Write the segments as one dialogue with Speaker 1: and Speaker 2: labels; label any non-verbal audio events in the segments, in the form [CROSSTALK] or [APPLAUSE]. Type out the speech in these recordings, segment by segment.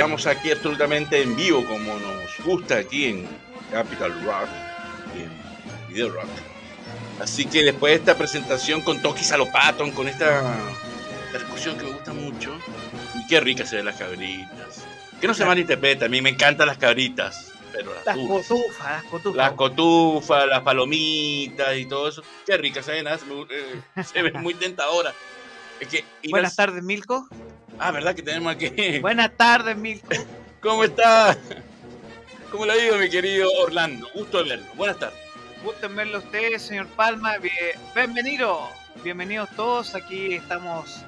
Speaker 1: Estamos aquí absolutamente en vivo, como nos gusta aquí en Capital Rock y en Video Rock. Así que después de esta presentación con Toki Salopaton, con esta percusión que me gusta mucho, y qué ricas se ven las cabritas. Que no se malinterpreta, a mí me encantan las cabritas. Pero las,
Speaker 2: Las
Speaker 1: tufas.
Speaker 2: cotufas, las cotufas.
Speaker 1: Las cotufas, las palomitas y todo eso. Qué ricas se ven, ¿ah? se, eh, se ven [LAUGHS] muy tentadoras. Es que ir
Speaker 2: Buenas tardes, Milko.
Speaker 1: Ah, ¿verdad que tenemos aquí? [LAUGHS]
Speaker 2: Buenas tardes, Milko.
Speaker 1: ¿Cómo está? ¿Cómo le digo, mi querido Orlando? Gusto de verlo. Buenas tardes.
Speaker 2: Gusto en verlo a usted, señor Palma. Bien- Bienvenido. Bienvenidos todos. Aquí estamos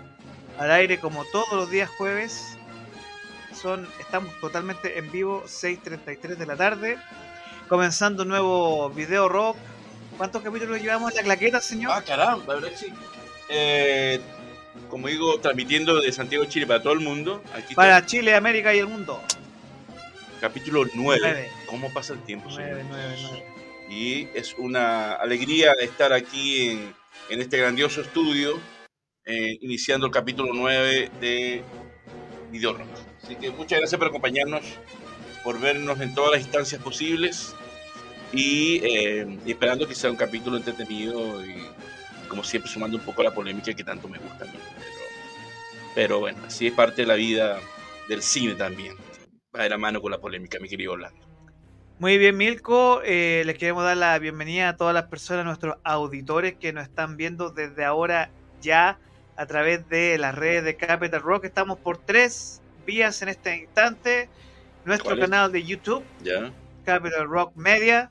Speaker 2: al aire como todos los días jueves. Son, estamos totalmente en vivo, 6.33 de la tarde. Comenzando un nuevo video rock. ¿Cuántos capítulos llevamos en la claqueta, señor?
Speaker 1: Ah, caramba, la verdad que sí. Eh, como digo, transmitiendo de Santiago, Chile para todo el mundo. Aquí
Speaker 2: Para Chile, América y el mundo.
Speaker 1: está, capítulo 9.
Speaker 2: Nueve.
Speaker 1: ¿Cómo pasa el tiempo, señor?
Speaker 2: 9, 9, 9.
Speaker 1: Y es una alegría estar aquí en, en este grandioso estudio, eh, iniciando el capítulo 9 de Video Rock. Así que muchas gracias por acompañarnos, por vernos en todas las instancias posibles y, eh, y esperando que sea un capítulo entretenido y, como siempre, sumando un poco a la polémica que tanto me gusta a mí. Pero, pero bueno, así es parte de la vida del cine también. Va de la mano con la polémica, mi querido Orlando.
Speaker 2: Muy bien, Milko. Eh, les queremos dar la bienvenida a todas las personas, nuestros auditores que nos están viendo desde ahora ya a través de las redes de Capital Rock. Estamos por tres vías en este instante. Nuestro canal de YouTube,
Speaker 1: ¿Ya?
Speaker 2: Capital Rock Media.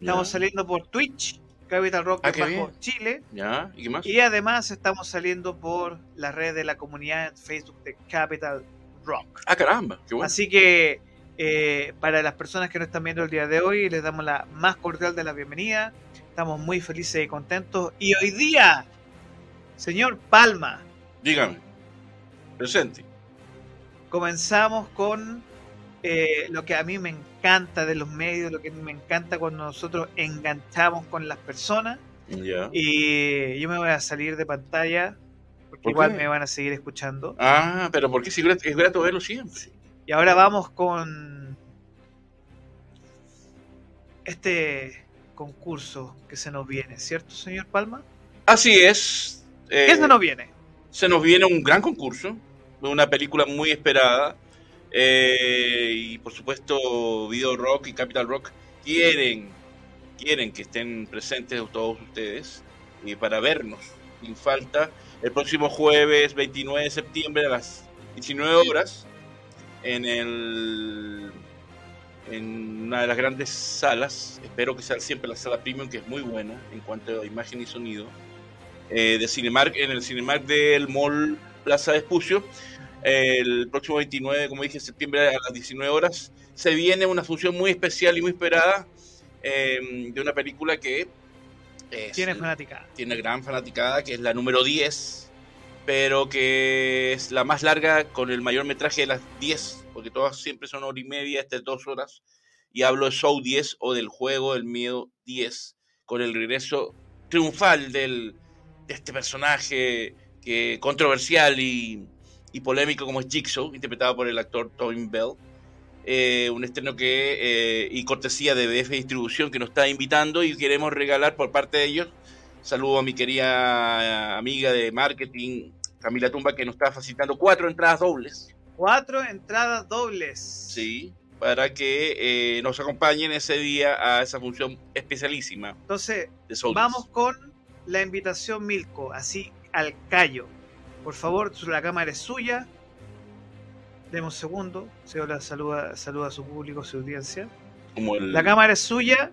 Speaker 2: Estamos saliendo por Twitch, Capital Rock
Speaker 1: Ah,
Speaker 2: bajo. Chile.
Speaker 1: ¿Ya? ¿Y qué más?
Speaker 2: Y además estamos saliendo por las redes de la comunidad en Facebook de Capital Rock.
Speaker 1: Ah, caramba, qué bueno.
Speaker 2: Así que eh, para las personas que nos están viendo el día de hoy, les damos la más cordial de la bienvenida. Estamos muy felices y contentos. Y hoy día, señor Palma,
Speaker 1: Dígame. Presente.
Speaker 2: comenzamos con eh, lo que a mí me encanta de los medios, lo que me encanta cuando nosotros enganchamos con las personas. Y yo me voy a salir de pantalla, porque
Speaker 1: ¿Por
Speaker 2: igual me van a seguir escuchando.
Speaker 1: Ah, pero ¿por qué si es grato verlo siempre?
Speaker 2: Y ahora vamos con este concurso que se nos viene, ¿cierto, señor Palma?
Speaker 1: Así es. eh,
Speaker 2: ¿Qué se nos viene?
Speaker 1: se nos viene un gran concurso, una película muy esperada. Eh, y por supuesto, Video Rock y Capital Rock quieren, quieren que estén presentes todos ustedes y para vernos sin falta el próximo jueves 29 de septiembre a las 19 horas en el en una de las grandes salas, espero que sea siempre la sala premium que es muy buena en cuanto a imagen y sonido eh, de Cinemark en el Cinemark del Mall Plaza de Espucio. El próximo 29, como dije, septiembre a las 19 horas, se viene una función muy especial y muy esperada eh, de una película que es-
Speaker 2: Tiene fanática.
Speaker 1: tiene gran fanaticada, que es la número 10, pero que es la más larga con el mayor metraje de las 10, porque todas siempre son hora y media, estas dos horas. Y hablo de Show 10 o del juego del miedo 10, con el regreso triunfal del, de este personaje que, controversial y, y polémico como es Jigsaw, interpretado por el actor Tobin Bell. Eh, un estreno que eh, y cortesía de BF Distribución que nos está invitando y queremos regalar por parte de ellos. Saludo a mi querida amiga de marketing, Camila Tumba, que nos está facilitando cuatro entradas dobles.
Speaker 2: Cuatro entradas dobles.
Speaker 1: Sí, para que eh, nos acompañen ese día a esa función especialísima
Speaker 2: Entonces, vamos con la invitación Milko, así al callo. Por favor, la cámara es suya. Demos un segundo. Señor, saluda, saluda a su público, a su audiencia.
Speaker 1: Como el
Speaker 2: La cámara es suya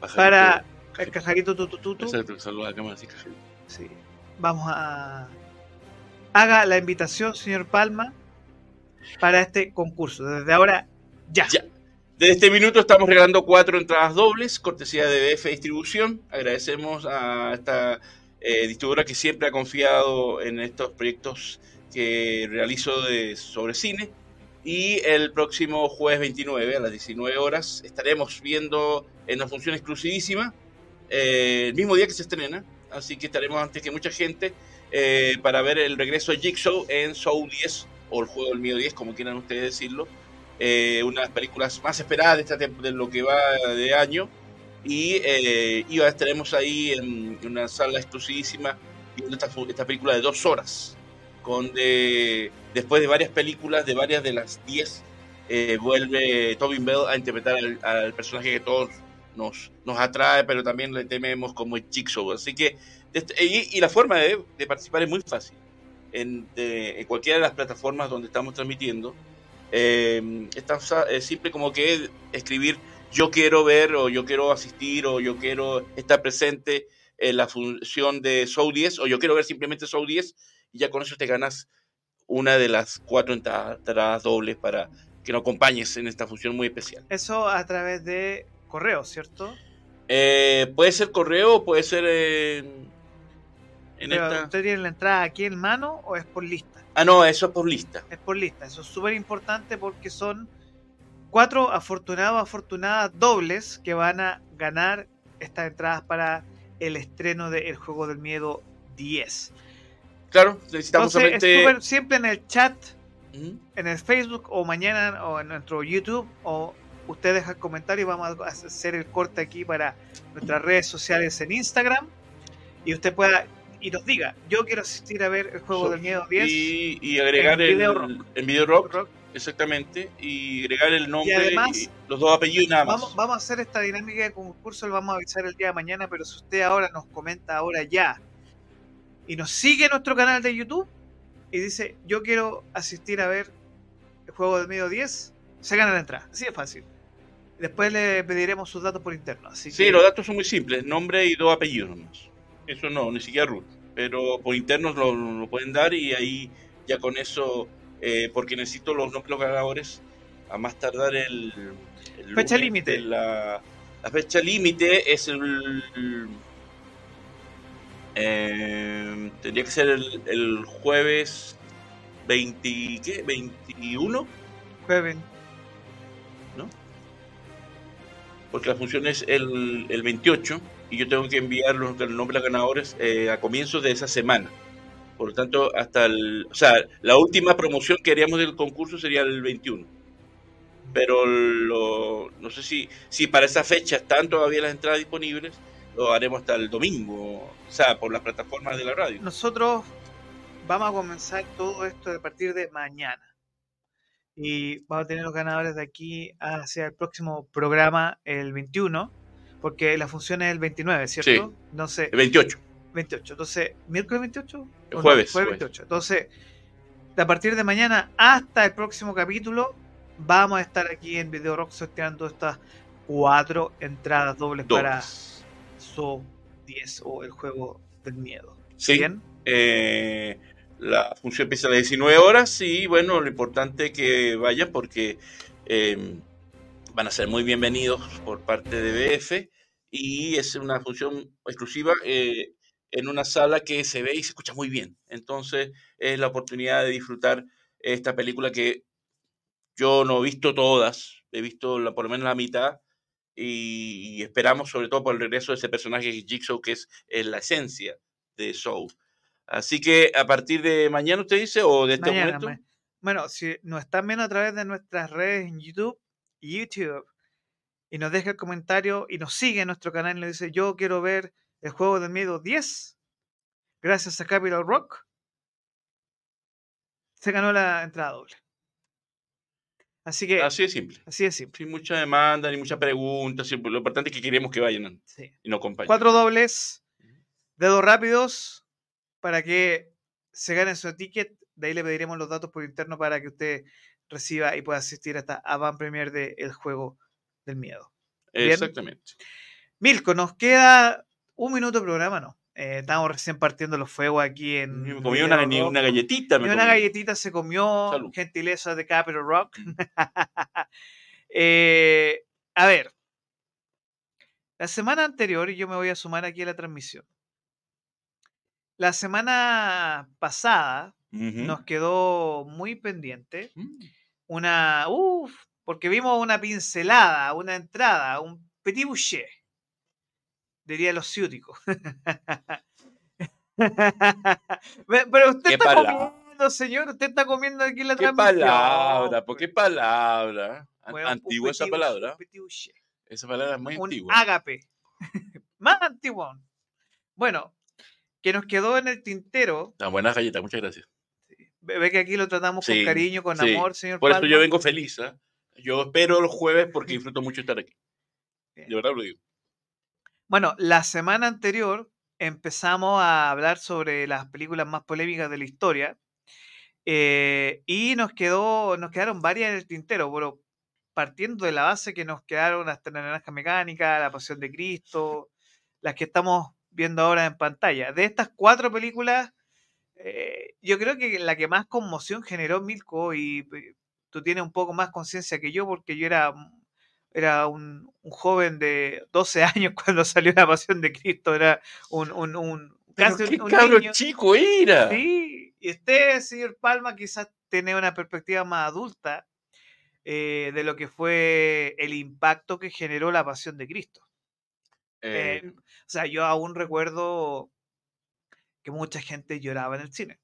Speaker 1: pajarito.
Speaker 2: para el cajarito tutututu.
Speaker 1: Exacto, saluda a la cámara así, cajarito.
Speaker 2: Sí. Vamos a. Haga la invitación, señor Palma, para este concurso. Desde ahora, ya.
Speaker 1: Ya. Desde este minuto estamos regalando cuatro entradas dobles, cortesía de BF Distribución. Agradecemos a esta eh, distribuidora que siempre ha confiado en estos proyectos que realizo de, sobre cine. Y el próximo jueves 29 a las 19 horas estaremos viendo en una función exclusivísima, eh, el mismo día que se estrena. Así que estaremos antes que mucha gente eh, para ver el regreso de Jigsaw en Show 10 o el juego del miedo 10, como quieran ustedes decirlo. Eh, una de las películas más esperadas de, esta, de lo que va de año. Y, eh, estaremos ahí en, una sala exclusivísima viendo esta, esta película de dos horas. Con después de varias películas, de varias de las 10, eh, vuelve Tobin Bell a interpretar al, personaje que todos nos, nos atrae, pero también le tememos como el Jigsaw. Así que, este, y, la forma de, participar es muy fácil. En, en, cualquiera de las plataformas donde estamos transmitiendo, eh, es simple como que escribir yo quiero ver o yo quiero asistir o yo quiero estar presente en la función de Show 10 o yo quiero ver simplemente Show 10 y ya con eso te ganas una de las cuatro entradas dobles para que nos acompañes en esta función muy especial.
Speaker 2: Eso a través de correo, ¿cierto?
Speaker 1: Eh, puede ser correo, puede ser en
Speaker 2: ¿Usted tiene la entrada aquí en mano o es por lista?
Speaker 1: Ah, no, eso es por lista.
Speaker 2: Es por lista, eso es súper importante porque son cuatro afortunados, afortunadas dobles que van a ganar estas entradas para el estreno de El Juego del Miedo 10.
Speaker 1: Claro, necesitamos
Speaker 2: Entonces, es siempre en el chat, en el Facebook o mañana o en nuestro YouTube o usted deja el comentario y vamos a hacer el corte aquí para nuestras redes sociales en Instagram y usted pueda y nos diga, yo quiero asistir a ver el juego del miedo 10
Speaker 1: y, agregar el, en video rock, exactamente, y agregar el nombre y, además, los dos apellidos y nada más.
Speaker 2: Vamos, vamos, a hacer esta dinámica de concurso, lo vamos a avisar el día de mañana, pero si usted ahora nos comenta ahora ya y nos sigue en nuestro canal de YouTube y dice, yo quiero asistir a ver el juego del miedo 10, se gana la entrada, así de fácil. Después le pediremos sus datos por interno. Así
Speaker 1: sí, los datos son muy simples, nombre y dos apellidos nomás. Eso no, ni siquiera root. Pero por internos lo, pueden dar y ahí ya con eso, eh, porque necesito los nombres los ganadores a más tardar el...
Speaker 2: fecha límite.
Speaker 1: La, fecha límite es el... Eh, tendría que ser el, jueves 20, ¿qué? 21.
Speaker 2: Jueves.
Speaker 1: ¿No? Porque la función es el, el 28 y yo tengo que enviar los, los nombres ganadores eh, a comienzos de esa semana. Por lo tanto, hasta el. O sea, la última promoción que haríamos del concurso sería el 21. Pero lo, no sé si, si para esa fecha están todavía las entradas disponibles, lo haremos hasta el domingo, o sea, por las plataformas de la radio.
Speaker 2: Nosotros vamos a comenzar todo esto a partir de mañana. Y vamos a tener los ganadores de aquí hacia el próximo programa, el 21 porque la función es el 29, ¿cierto?
Speaker 1: Sí.
Speaker 2: No sé.
Speaker 1: El 28.
Speaker 2: 28. Entonces, ¿miércoles 28?
Speaker 1: El jueves.
Speaker 2: jueves 28. Entonces, a partir de mañana hasta el próximo capítulo, vamos a estar aquí en Video Rock sorteando estas cuatro entradas dobles, para So 10 o el juego del miedo.
Speaker 1: Sí. ¿Bien? Eh, la función empieza a las 19 horas y bueno, lo importante es que vayan porque eh, van a ser muy bienvenidos por parte de BF y es una función exclusiva eh, en una sala que se ve y se escucha muy bien. Entonces es la oportunidad de disfrutar esta película que yo no he visto todas, he visto la, por lo menos la mitad y, esperamos sobre todo por el regreso de ese personaje Jigsaw que es, la esencia de Soul. Así que a partir de mañana usted dice o de este momento.
Speaker 2: Bueno, si nos están viendo a través de nuestras redes en YouTube, YouTube y nos deja el comentario y nos sigue en nuestro canal y le dice yo quiero ver el juego del miedo 10 gracias a Capital Rock. Se ganó la entrada doble. Así que
Speaker 1: así es simple.
Speaker 2: así es simple.
Speaker 1: Sin mucha demanda ni mucha pregunta lo importante es que queremos que vayan y no acompañen.
Speaker 2: Cuatro dobles dedos rápidos para que se gane su ticket. De ahí le pediremos los datos por interno para que usted reciba y pueda asistir hasta avant premier de El Juego del Miedo.
Speaker 1: Exactamente.
Speaker 2: Milko, nos queda un minuto de programa, ¿no? Eh, estamos recién partiendo los fuegos aquí en.
Speaker 1: Me comí una, una, galletita.
Speaker 2: una galletita se comió, gentileza de Capital Rock. [LAUGHS] Eh, a ver, la semana anterior, y yo me voy a sumar aquí a la transmisión. La semana pasada nos quedó muy pendiente. Mm una, uff, porque vimos una pincelada, una entrada, un petit boucher, diría los ciúticos. [LAUGHS] Pero usted está comiendo, comiendo, señor? Usted está comiendo aquí la
Speaker 1: ¿Qué
Speaker 2: transmisión.
Speaker 1: palabra? ¿Por qué palabra?
Speaker 2: Bueno,
Speaker 1: Antigua esa palabra. Esa palabra es muy
Speaker 2: un
Speaker 1: antigua.
Speaker 2: ágape. [LAUGHS] Más antiguo. Bueno, que nos quedó en el tintero.
Speaker 1: Tan buenas galletas, muchas gracias.
Speaker 2: Ve que aquí lo tratamos
Speaker 1: Sí,
Speaker 2: con cariño, con
Speaker 1: sí.
Speaker 2: amor, señor
Speaker 1: Por eso yo vengo feliz. ¿ah? Yo espero los jueves porque [LAUGHS] disfruto mucho estar aquí.
Speaker 2: Bien.
Speaker 1: De verdad lo digo.
Speaker 2: Bueno, la semana anterior empezamos a hablar sobre las películas más polémicas de la historia. eh, y nos quedó, nos quedaron varias en el tintero, pero partiendo de la base que nos quedaron hasta la mecánica, la pasión de Cristo, las que estamos viendo ahora en pantalla. De estas cuatro películas, eh, yo creo que la que más conmoción generó Milko, y tú tienes un poco más conciencia que yo, porque yo era, era un, un joven de 12 años [LAUGHS] cuando salió la pasión de Cristo, era un, un, un-
Speaker 1: Pero
Speaker 2: casi un-
Speaker 1: qué
Speaker 2: un
Speaker 1: cabro
Speaker 2: niño.
Speaker 1: chico era.
Speaker 2: Sí, y usted, señor Palma, quizás tiene una perspectiva más adulta eh, de lo que fue el impacto que generó la pasión de Cristo.
Speaker 1: Eh,
Speaker 2: Eh, o sea, yo aún recuerdo que mucha gente lloraba en el cine.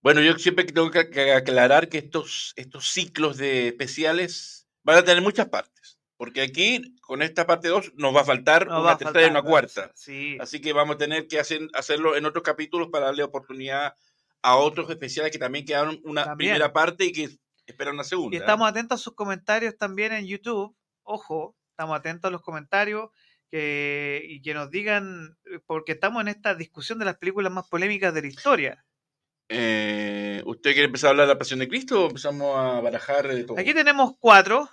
Speaker 1: Bueno, yo siempre tengo que, aclarar que estos, estos ciclos de especiales van a tener muchas partes. Porque aquí, con esta parte 2, nos va a faltar una
Speaker 2: a
Speaker 1: tercera y una cuarta.
Speaker 2: Sí,
Speaker 1: Así que vamos a tener que hacer, hacerlo en otros capítulos para darle oportunidad a otros especiales que también quedaron una
Speaker 2: También.
Speaker 1: primera parte y que esperan una segunda.
Speaker 2: y estamos atentos a sus comentarios también en YouTube. Ojo, estamos atentos a los comentarios que, y que nos digan, eh, porque estamos en esta discusión de las películas más polémicas de la historia.
Speaker 1: Eh, ¿Usted quiere empezar a hablar de la Pasión de Cristo o empezamos a barajar de todo?
Speaker 2: Aquí tenemos cuatro.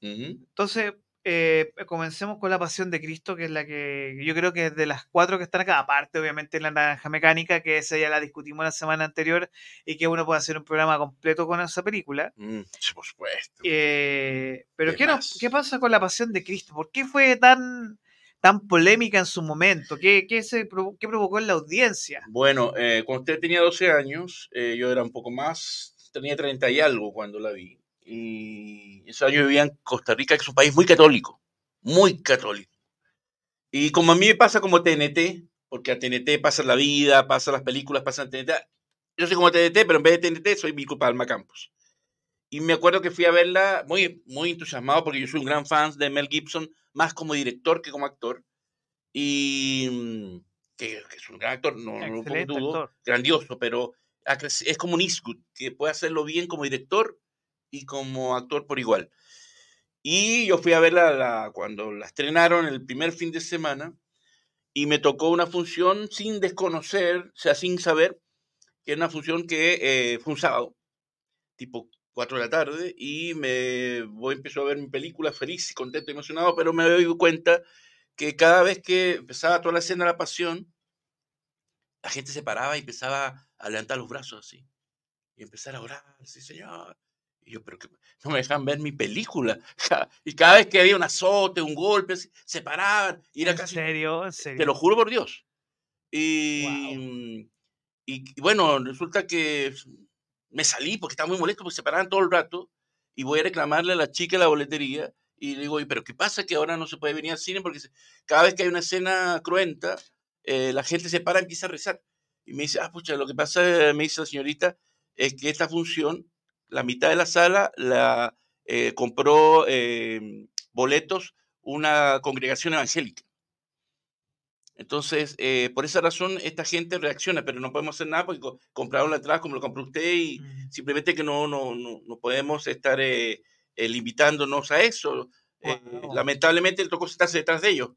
Speaker 2: Entonces, eh, comencemos con la Pasión de Cristo, que es la que yo creo que es de las cuatro que están acá, aparte obviamente la naranja mecánica, que esa ya la discutimos la semana anterior y que uno puede hacer un programa completo con esa película.
Speaker 1: Mm, sí, por supuesto.
Speaker 2: Eh, pero
Speaker 1: ¿Qué.
Speaker 2: ¿qué pasa con la Pasión de Cristo? ¿Por qué fue tan, tan polémica en su momento? ¿Qué, qué se, qué provocó en la audiencia?
Speaker 1: Bueno, eh, cuando usted tenía 12 años, eh, yo era un poco más, tenía 30 y algo cuando la vi. Y ese año vivía en Costa Rica, que es un país muy católico, muy católico. Y como a mí me pasa como TNT, porque a TNT pasa la vida, pasa las películas, pasan TNT. Yo soy como TNT, pero en vez de TNT soy Mico Palma Campos. Y me acuerdo que fui a verla muy, muy entusiasmado porque yo soy un gran fan de Mel Gibson, más como director que como actor. Y mm, que, que es un gran actor, no, no lo dudo,
Speaker 2: actor.
Speaker 1: grandioso, pero es como un Eastwood, que puede hacerlo bien como director y como actor por igual. Y yo fui a verla la- cuando la estrenaron el primer fin de semana y me tocó una función sin desconocer, o sea, sin saber, que era una función que eh, fue un sábado, tipo 4 de la tarde, y me voy, empezó a ver mi película feliz, contento, emocionado, pero me doy cuenta que cada vez que empezaba toda la escena de la pasión, la gente se paraba y empezaba a levantar los brazos así, y empezar a orar, sí señor. Y yo, pero que no me dejan ver mi película. [LAUGHS] Y cada vez que había un azote, un golpe, se paraban, y era
Speaker 2: ¿En
Speaker 1: casi
Speaker 2: serio? ¿En serio?
Speaker 1: te lo juro por Dios. Y, mm, y, y bueno, resulta que me salí porque estaba muy molesto porque se paraban todo el rato y voy a reclamarle a la chica de la boletería y le digo, "Oye, pero ¿qué pasa que ahora no se puede venir al cine? Porque cada vez que hay una escena cruenta, eh, la gente se para y empieza a rezar. Y me dice, ah, pucha, lo que pasa, me dice la señorita, es que esta función, la mitad de la sala la eh, compró eh, boletos una congregación evangélica. Entonces, eh, por esa razón, esta gente reacciona, pero no podemos hacer nada porque co- compraron la entrada como lo compró usted y
Speaker 2: Mm.
Speaker 1: simplemente que no, no, no, no podemos estar eh, eh, limitándonos a eso. Eh,
Speaker 2: Wow.
Speaker 1: lamentablemente le tocó sentarse detrás de ellos,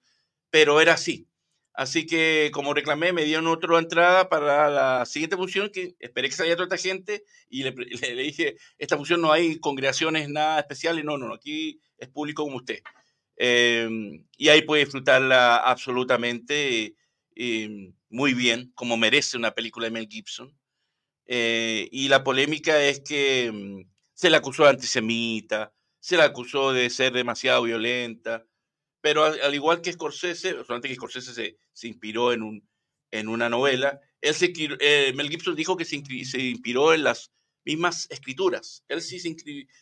Speaker 1: pero era así. Así que como reclamé, me dieron otra entrada para la siguiente función, que esperé que saliera toda esta gente y le, le- [LAUGHS] le dije, esta función no hay congregaciones nada especiales, no, no, no, aquí es público como usted. Eh, y ahí puede disfrutarla absolutamente eh, muy bien, como merece una película de Mel Gibson. Eh, y la polémica es que mm, se la acusó de antisemita, se la acusó de ser demasiado violenta, pero al, al igual que Scorsese, solamente que Scorsese se, se inspiró en, un, en una novela, él se, eh, Mel Gibson dijo que se, se inspiró en las mismas escrituras. Él sí se,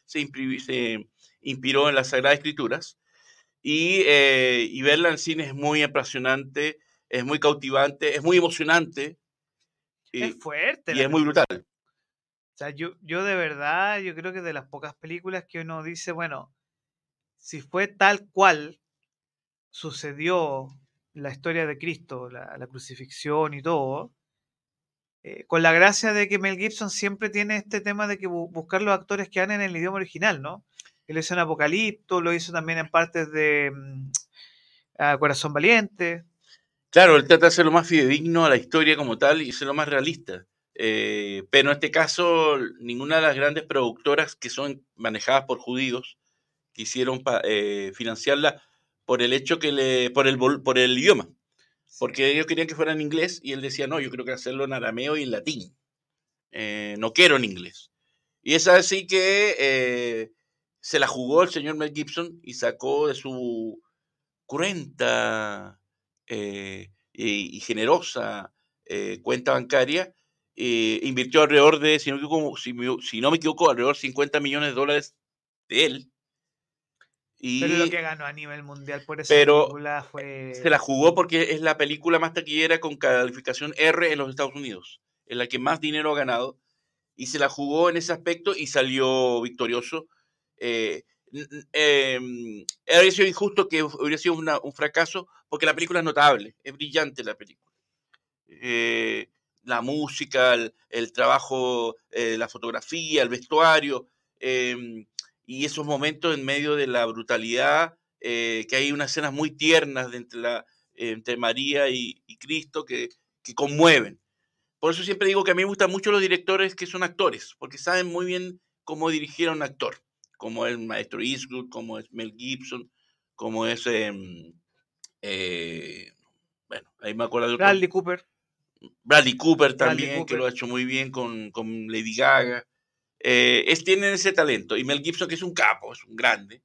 Speaker 1: se inspiró en las Sagradas Escrituras. Y, eh, y verla en cine es muy apasionante, es muy cautivante, es muy emocionante.
Speaker 2: es fuerte.
Speaker 1: Y es muy brutal.
Speaker 2: O sea, yo, yo de verdad, yo creo que de las pocas películas que uno dice, bueno, si fue tal cual sucedió la historia de Cristo, la, crucifixión y todo, eh, con la gracia de que Mel Gibson siempre tiene este tema de que buscar los actores que han en el idioma original, ¿no? Él hizo en Apocalipto, lo hizo también en partes de mm, Corazón Valiente.
Speaker 1: Claro, él trata de ser lo más fidedigno a la historia como tal y ser lo más realista. Eh, pero en este caso, ninguna de las grandes productoras que son manejadas por judíos quisieron eh, financiarla por el hecho que le, por el, por el idioma. Porque ellos querían que fuera en inglés y él decía, no, yo creo que hacerlo en arameo y en latín. Eh, no quiero en inglés. Y es así que se la jugó el señor Mel Gibson y sacó de su cruenta y, y, generosa cuenta bancaria eh, invirtió alrededor de, si no, me equivoco, alrededor de 50 millones de dólares de él.
Speaker 2: Y, pero lo que ganó a nivel mundial por esa
Speaker 1: película fue... Se la jugó porque es la película más taquillera con calificación R en los Estados Unidos. Es la que más dinero ha ganado. Y se la jugó en ese aspecto y salió victorioso. Eh, eh, habría sido injusto que hubiera sido un fracaso porque la película es notable, es brillante la película. Eh, la música, el, trabajo, eh, la fotografía, el vestuario, em, y esos momentos en medio de la brutalidad, eh, que hay unas escenas muy tiernas de entre, la, entre María y, Cristo que, que, conmueven. Por eso siempre digo que a mí me gustan mucho los directores que son actores, porque saben muy bien cómo dirigir a un actor, como es el maestro Eastwood, como es Mel Gibson, como es... Em, eh, bueno, ahí me acuerdo
Speaker 2: Bradley Cooper.
Speaker 1: Bradley Cooper también, que lo ha hecho muy bien con, con Lady Gaga. Eh, es, tienen ese talento. Y Mel Gibson, que es un capo, es un grande,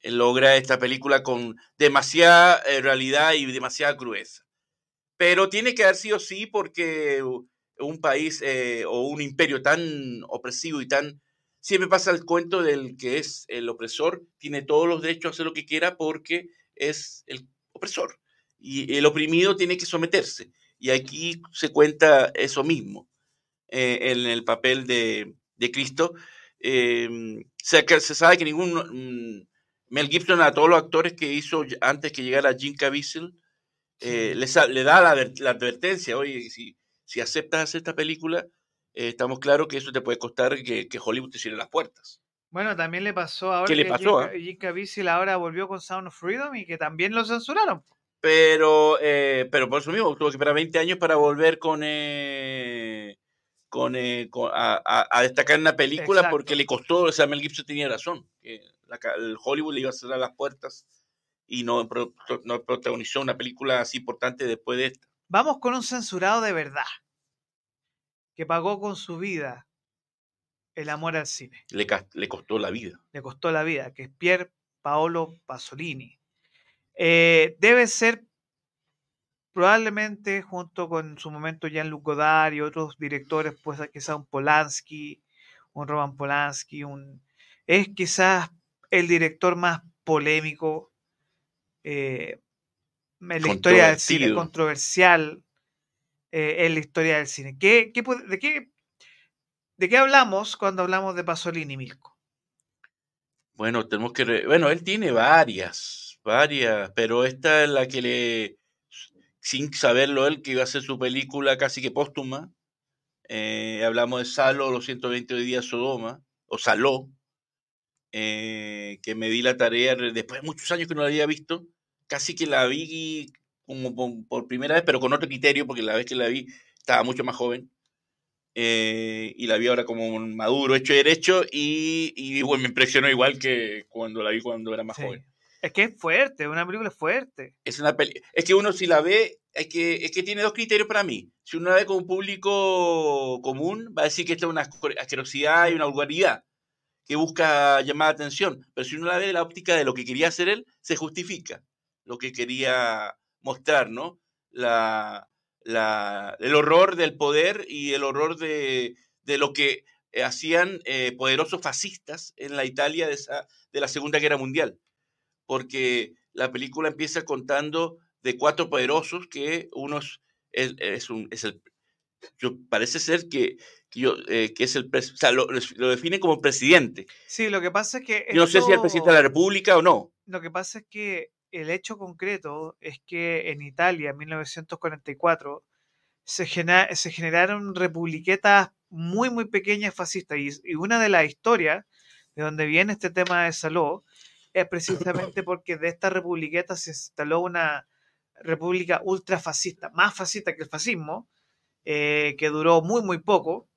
Speaker 1: él logra esta película con demasiada eh, realidad y demasiada crudeza. Pero tiene que haber sí o sí porque un país eh, o un imperio tan opresivo y tan... Siempre pasa el cuento del que es el opresor, tiene todos los derechos a hacer lo que quiera porque es el opresor. Y el oprimido tiene que someterse. Y aquí se cuenta eso mismo eh, en el papel de, Cristo. Eh, se, se, sabe que ningún mm, Mel Gibson a todos los actores que hizo antes que llegara Jim Caviezel eh, le da la, advertencia, oye, si, si aceptas hacer esta película, estamos claros que eso te puede costar que, Hollywood te cierre las puertas.
Speaker 2: Bueno, también le pasó ahora
Speaker 1: ¿Qué le pasó,
Speaker 2: Jim, Caviezel ahora volvió con Sound of Freedom y que también lo censuraron.
Speaker 1: Pero, eh, pero por eso mismo, tuvo que esperar 20 años para volver con, eh, con, eh, a, destacar en la película porque le costó, o sea, Mel Gibson tenía razón, que el Hollywood le iba a cerrar las puertas y no, no protagonizó una película así importante después de esta.
Speaker 2: Vamos con un censurado de verdad, que pagó con su vida el amor al cine.
Speaker 1: Le, le costó la vida.
Speaker 2: Le costó la vida, que es Pier Paolo Pasolini eh, debe ser probablemente junto con su momento Jean-Luc Godard y otros directores, pues quizás un Polanski, un Roman Polanski, un, es quizás el director más polémico eh, en la historia del cine, controversial eh, en la historia del cine. ¿Qué, de, qué, ¿De qué hablamos cuando hablamos de Pasolini, Milko?
Speaker 1: Bueno, tenemos que... Bueno, él tiene varias varias, pero esta es la que le, sin saberlo él, que iba a hacer su película casi que póstuma. Eh, hablamos de Salo, los 120 días Sodoma, o Saló, eh, que me di la tarea después de muchos años que no la había visto, casi que la vi como por, primera vez, pero con otro criterio, porque la vez que la vi estaba mucho más joven. Eh, y la vi ahora como un maduro, hecho y derecho, y, y bueno, me impresionó igual que cuando la vi cuando era más joven.
Speaker 2: Es que es fuerte, una película fuerte.
Speaker 1: Es una peli es que uno si la ve, es que, es que tiene dos criterios para mí. Si uno la ve con un público común, va a decir que esta es una asquerosidad y una vulgaridad que busca llamar la atención. Pero si uno la ve de la óptica de lo que quería hacer él, se justifica lo que quería mostrar, ¿no? La, la, el horror del poder y el horror de, de lo que hacían eh, poderosos fascistas en la Italia de, esa, de la Segunda Guerra Mundial porque la película empieza contando de cuatro poderosos que uno es, es, un, es el, yo, parece ser que, que yo, eh, que es el o sea, lo, lo define como presidente.
Speaker 2: Sí, lo que pasa es que.
Speaker 1: Yo no sé si es el
Speaker 2: esto-
Speaker 1: presidente de la República o no.
Speaker 2: Lo que pasa es que el hecho concreto es que en Italia, en 1944, se, generaron republiquetas muy, muy pequeñas fascistas. Y, y una de las historias de donde viene este tema de Saló es [COUGHS] precisamente porque de estas republiquetas se instaló una república ultrafascista, más fascista que el fascismo, eh, que duró muy, muy poco.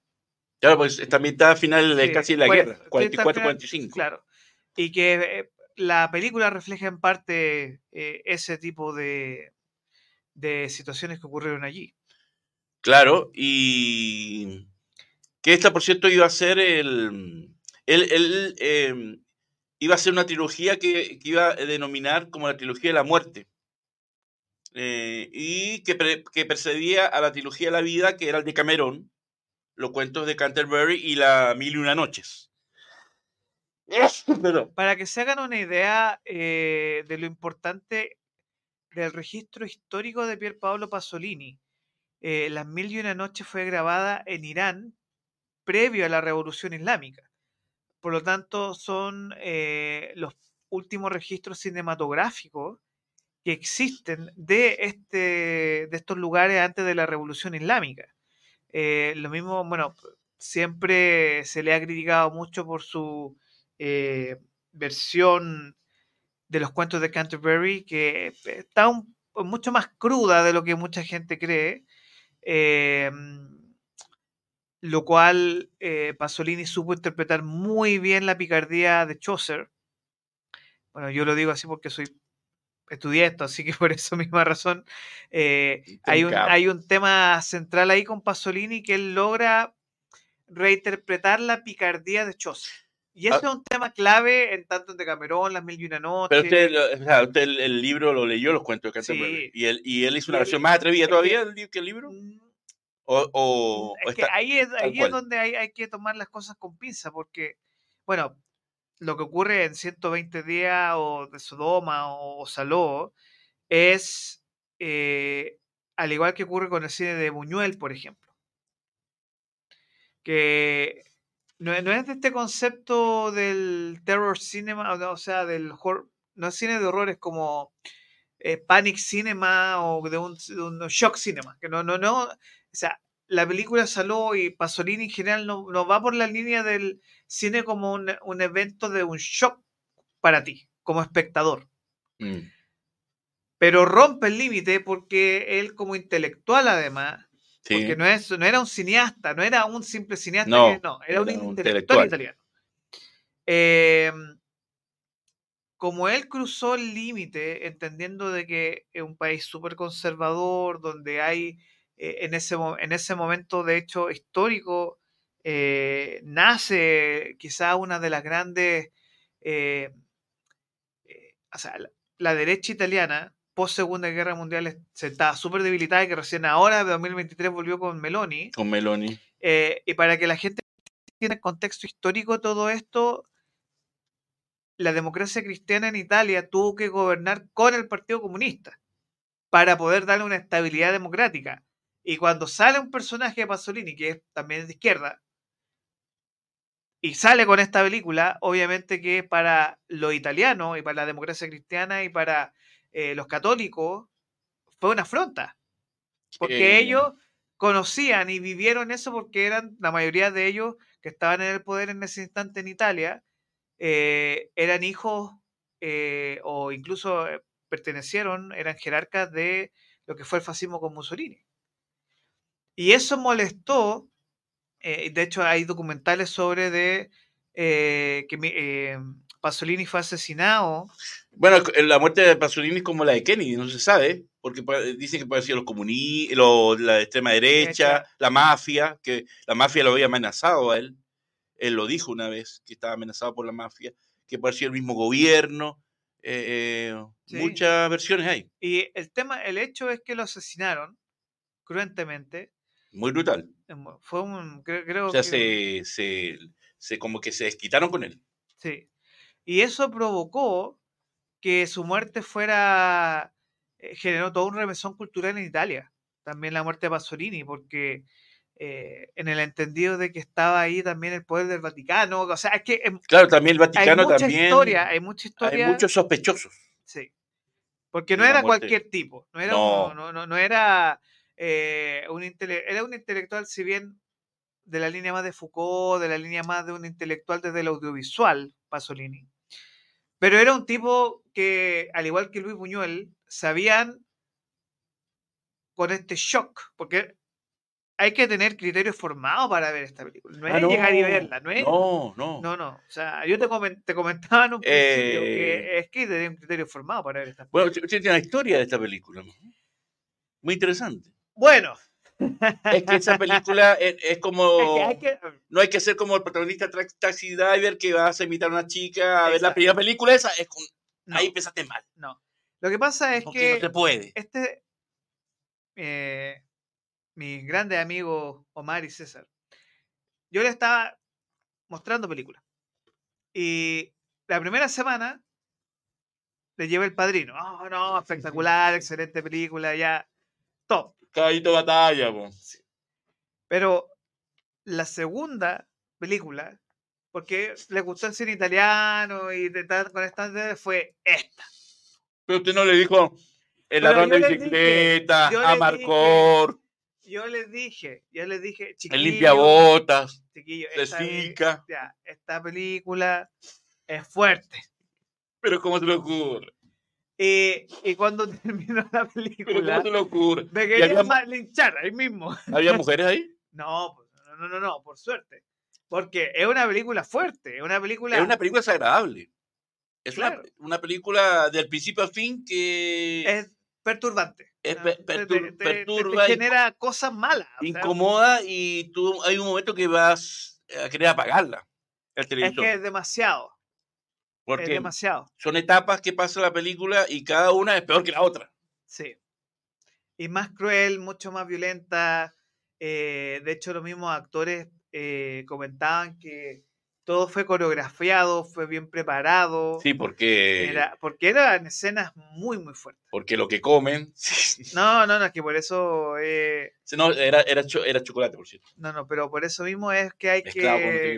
Speaker 1: Claro, pues también está a final de
Speaker 2: Sí,
Speaker 1: casi la guerra,
Speaker 2: sí, está al final,
Speaker 1: 44-45.
Speaker 2: Claro. Y que eh, la película refleja en parte eh, ese tipo de, de situaciones que ocurrieron allí.
Speaker 1: Claro, y que esta, por cierto, iba a ser el... Él, él, eh, iba a ser una trilogía que, que iba a denominar como la trilogía de la muerte. Eh, y que, que precedía a la trilogía de la vida, que era el de Cameron, los cuentos de Canterbury y la Mil y una noches. [LAUGHS]
Speaker 2: Para que se hagan una idea eh, de lo importante del registro histórico de Pier Paolo Pasolini, eh, Las Mil y una Noches fue grabada en Irán previo a la Revolución Islámica. Por lo tanto, son eh, los últimos registros cinematográficos que existen de, este, de estos lugares antes de la Revolución Islámica. Lo mismo, bueno, siempre se le ha criticado mucho por su eh, versión de los cuentos de Canterbury, que está un- mucho más cruda de lo que mucha gente cree, eh, lo cual eh, Pasolini supo interpretar muy bien la picardía de Chaucer. Bueno, yo lo digo así porque soy estudié esto, así que por esa [LAUGHS] misma razón eh, hay, un, hay un tema central ahí con Pasolini que él logra reinterpretar la picardía de Chaucer. Y eso
Speaker 1: Ah.
Speaker 2: es un tema clave en tanto en Decamerón, Las Mil y Una Noches.
Speaker 1: Pero usted, o sea, usted el, el libro lo leyó, los cuentos de Canterbury.
Speaker 2: Sí.
Speaker 1: Y, él, y él hizo una versión más atrevida
Speaker 2: que-
Speaker 1: todavía que el libro.
Speaker 2: Mm,
Speaker 1: O, o- o
Speaker 2: es que ahí es, ahí es donde hay, hay que tomar las cosas con pinza, porque, bueno, lo que ocurre en 120 días o de Sodoma o, o Saló es, eh, al igual que ocurre con el cine de Buñuel, por ejemplo, que no, no es de este concepto del terror cinema, o sea, del horror, no es cine de horrores como eh, panic cinema o de un, de un shock cinema, que no, no, no, o sea, la película Saló y Pasolini en general no, no va por la línea del cine como un, un evento de un shock para ti, como espectador.
Speaker 1: Mm.
Speaker 2: Pero rompe el límite porque él como intelectual además,
Speaker 1: Sí.
Speaker 2: porque no, es, no era un cineasta, no era un simple cineasta,
Speaker 1: No,
Speaker 2: que- no, era un
Speaker 1: era un
Speaker 2: intelectual
Speaker 1: intelectual.
Speaker 2: italiano. Eh, como él cruzó el límite, entendiendo de que es un país súper conservador, donde hay eh, en, ese, en ese momento, de hecho, histórico, eh, nace quizá una de las grandes, eh, o sea, la, la derecha italiana, post Segunda Guerra Mundial, es- se estaba súper debilitada y que recién ahora, de 2023, volvió con Meloni.
Speaker 1: Con Meloni.
Speaker 2: Eh, y para que la gente entienda el contexto histórico de todo esto, la democracia cristiana en Italia tuvo que gobernar con el Partido Comunista para poder darle una estabilidad democrática. Y cuando sale un personaje de Pasolini, que es también de izquierda, y sale con esta película, obviamente que para los italianos y para la democracia cristiana y para eh, los católicos fue una afronta. Porque
Speaker 1: Eh,
Speaker 2: ellos conocían y vivieron eso porque eran, la mayoría de ellos que estaban en el poder en ese instante en Italia, eh, eran hijos eh, o incluso pertenecieron, eran jerarcas de lo que fue el fascismo con Mussolini. Y eso molestó, de hecho hay documentales sobre de eh, que eh, Pasolini fue asesinado.
Speaker 1: Bueno, la muerte de Pasolini es como la de Kennedy, no se sabe, porque puede- dicen que puede ser los comunistas, la extrema derecha,
Speaker 2: Derecha.
Speaker 1: la mafia, que la mafia lo había amenazado a él. Él lo dijo una vez, que estaba amenazado por la mafia, que puede ser el mismo gobierno. eh, eh,
Speaker 2: Sí.
Speaker 1: Muchas versiones hay.
Speaker 2: Y el tema, el hecho es que lo asesinaron cruentemente.
Speaker 1: Muy brutal.
Speaker 2: Fue un, cre- creo
Speaker 1: O sea,
Speaker 2: que-
Speaker 1: se, se, se- como que se desquitaron con él.
Speaker 2: Sí. Y eso provocó que su muerte fuera, eh, generó todo un remesón cultural en Italia. También la muerte de Pasolini, porque eh, en el entendido de que estaba ahí también el poder del Vaticano. O sea, es que em,
Speaker 1: Claro, también el
Speaker 2: hay
Speaker 1: Vaticano
Speaker 2: mucha
Speaker 1: también.
Speaker 2: historia, hay mucha
Speaker 1: Hay
Speaker 2: historia.
Speaker 1: muchos sospechosos.
Speaker 2: Sí. Porque no era
Speaker 1: muerte.
Speaker 2: cualquier tipo, no era,
Speaker 1: No.
Speaker 2: uno- no, no, no era eh, un intele- era un intelectual, si bien de la línea más de Foucault, de la línea más de un intelectual desde el audiovisual, Pasolini. Pero era un tipo que, al igual que Luis Buñuel, sabían con este shock, porque hay que tener criterios formados para ver esta película. No es
Speaker 1: Ah, no,
Speaker 2: llegar y verla, no es
Speaker 1: No, no.
Speaker 2: no, no. O sea, yo te, comen- te comentaba en un principio
Speaker 1: Eh.
Speaker 2: que es que tenía un criterio formado para ver esta
Speaker 1: Bueno, usted tiene una historia de esta película. Muy interesante.
Speaker 2: Bueno,
Speaker 1: Es que esa película es, es como. [LAUGHS]
Speaker 2: es que hay que.
Speaker 1: No hay que ser como el protagonista Taxi Driver que vas a invitar a una chica a ver la primera película. Esa es con-
Speaker 2: No,
Speaker 1: Ahí empezaste mal.
Speaker 2: no. Lo que pasa es
Speaker 1: Porque
Speaker 2: que
Speaker 1: no se puede.
Speaker 2: este. eh, mis grandes amigos Omar y César. Yo le estaba mostrando películas. Y la primera semana le llevé el padrino. Oh, no, [LAUGHS] espectacular, excelente película, ya. Top.
Speaker 1: Caballito de batalla, po.
Speaker 2: Pero la segunda película, porque le gustó el cine italiano y de tal con esta fue esta.
Speaker 1: Pero usted no le dijo el ladrón de
Speaker 2: dije,
Speaker 1: bicicleta,
Speaker 2: les
Speaker 1: Amarcor,
Speaker 2: Yo les dije, yo les dije,
Speaker 1: el
Speaker 2: chiquillos,
Speaker 1: limpiabotas,
Speaker 2: chiquillos, esta, ya, esta película es fuerte.
Speaker 1: Pero ¿cómo se le ocurre?
Speaker 2: Y, y cuando [LAUGHS] terminó la
Speaker 1: Pero
Speaker 2: película,
Speaker 1: ¿cómo se le ocurre?
Speaker 2: me
Speaker 1: ¿Y
Speaker 2: querían
Speaker 1: había,
Speaker 2: linchar ahí mismo. [LAUGHS]
Speaker 1: había mujeres ahí?
Speaker 2: No, pues, no, no, no, no, por suerte. Porque es una película fuerte, es una película...
Speaker 1: Es una película desagradable. Es una-
Speaker 2: Claro.
Speaker 1: una, película del principio a fin que
Speaker 2: es perturbante.
Speaker 1: Es
Speaker 2: ¿no?
Speaker 1: pe-
Speaker 2: Te-
Speaker 1: pertur-
Speaker 2: te- te- te-
Speaker 1: perturba
Speaker 2: te
Speaker 1: y-
Speaker 2: genera cosas malas. o sea,
Speaker 1: incomoda y tú hay un momento que vas a querer apagarla, el
Speaker 2: es que es demasiado. Es
Speaker 1: porque
Speaker 2: demasiado.
Speaker 1: son etapas que pasa la película y cada una es peor que la otra.
Speaker 2: Sí. Y más cruel, mucho más violenta. eh, de hecho, los mismos actores eh, comentaban que todo fue coreografiado, fue bien preparado.
Speaker 1: Sí, porque,
Speaker 2: Era, porque eran escenas muy, muy fuertes.
Speaker 1: porque lo que comen. [LAUGHS]
Speaker 2: No, no, no, es que por eso. eh,
Speaker 1: No, era, era, cho- era chocolate, por cierto.
Speaker 2: no, no, pero por eso mismo es que hay
Speaker 1: Mezclado
Speaker 2: que.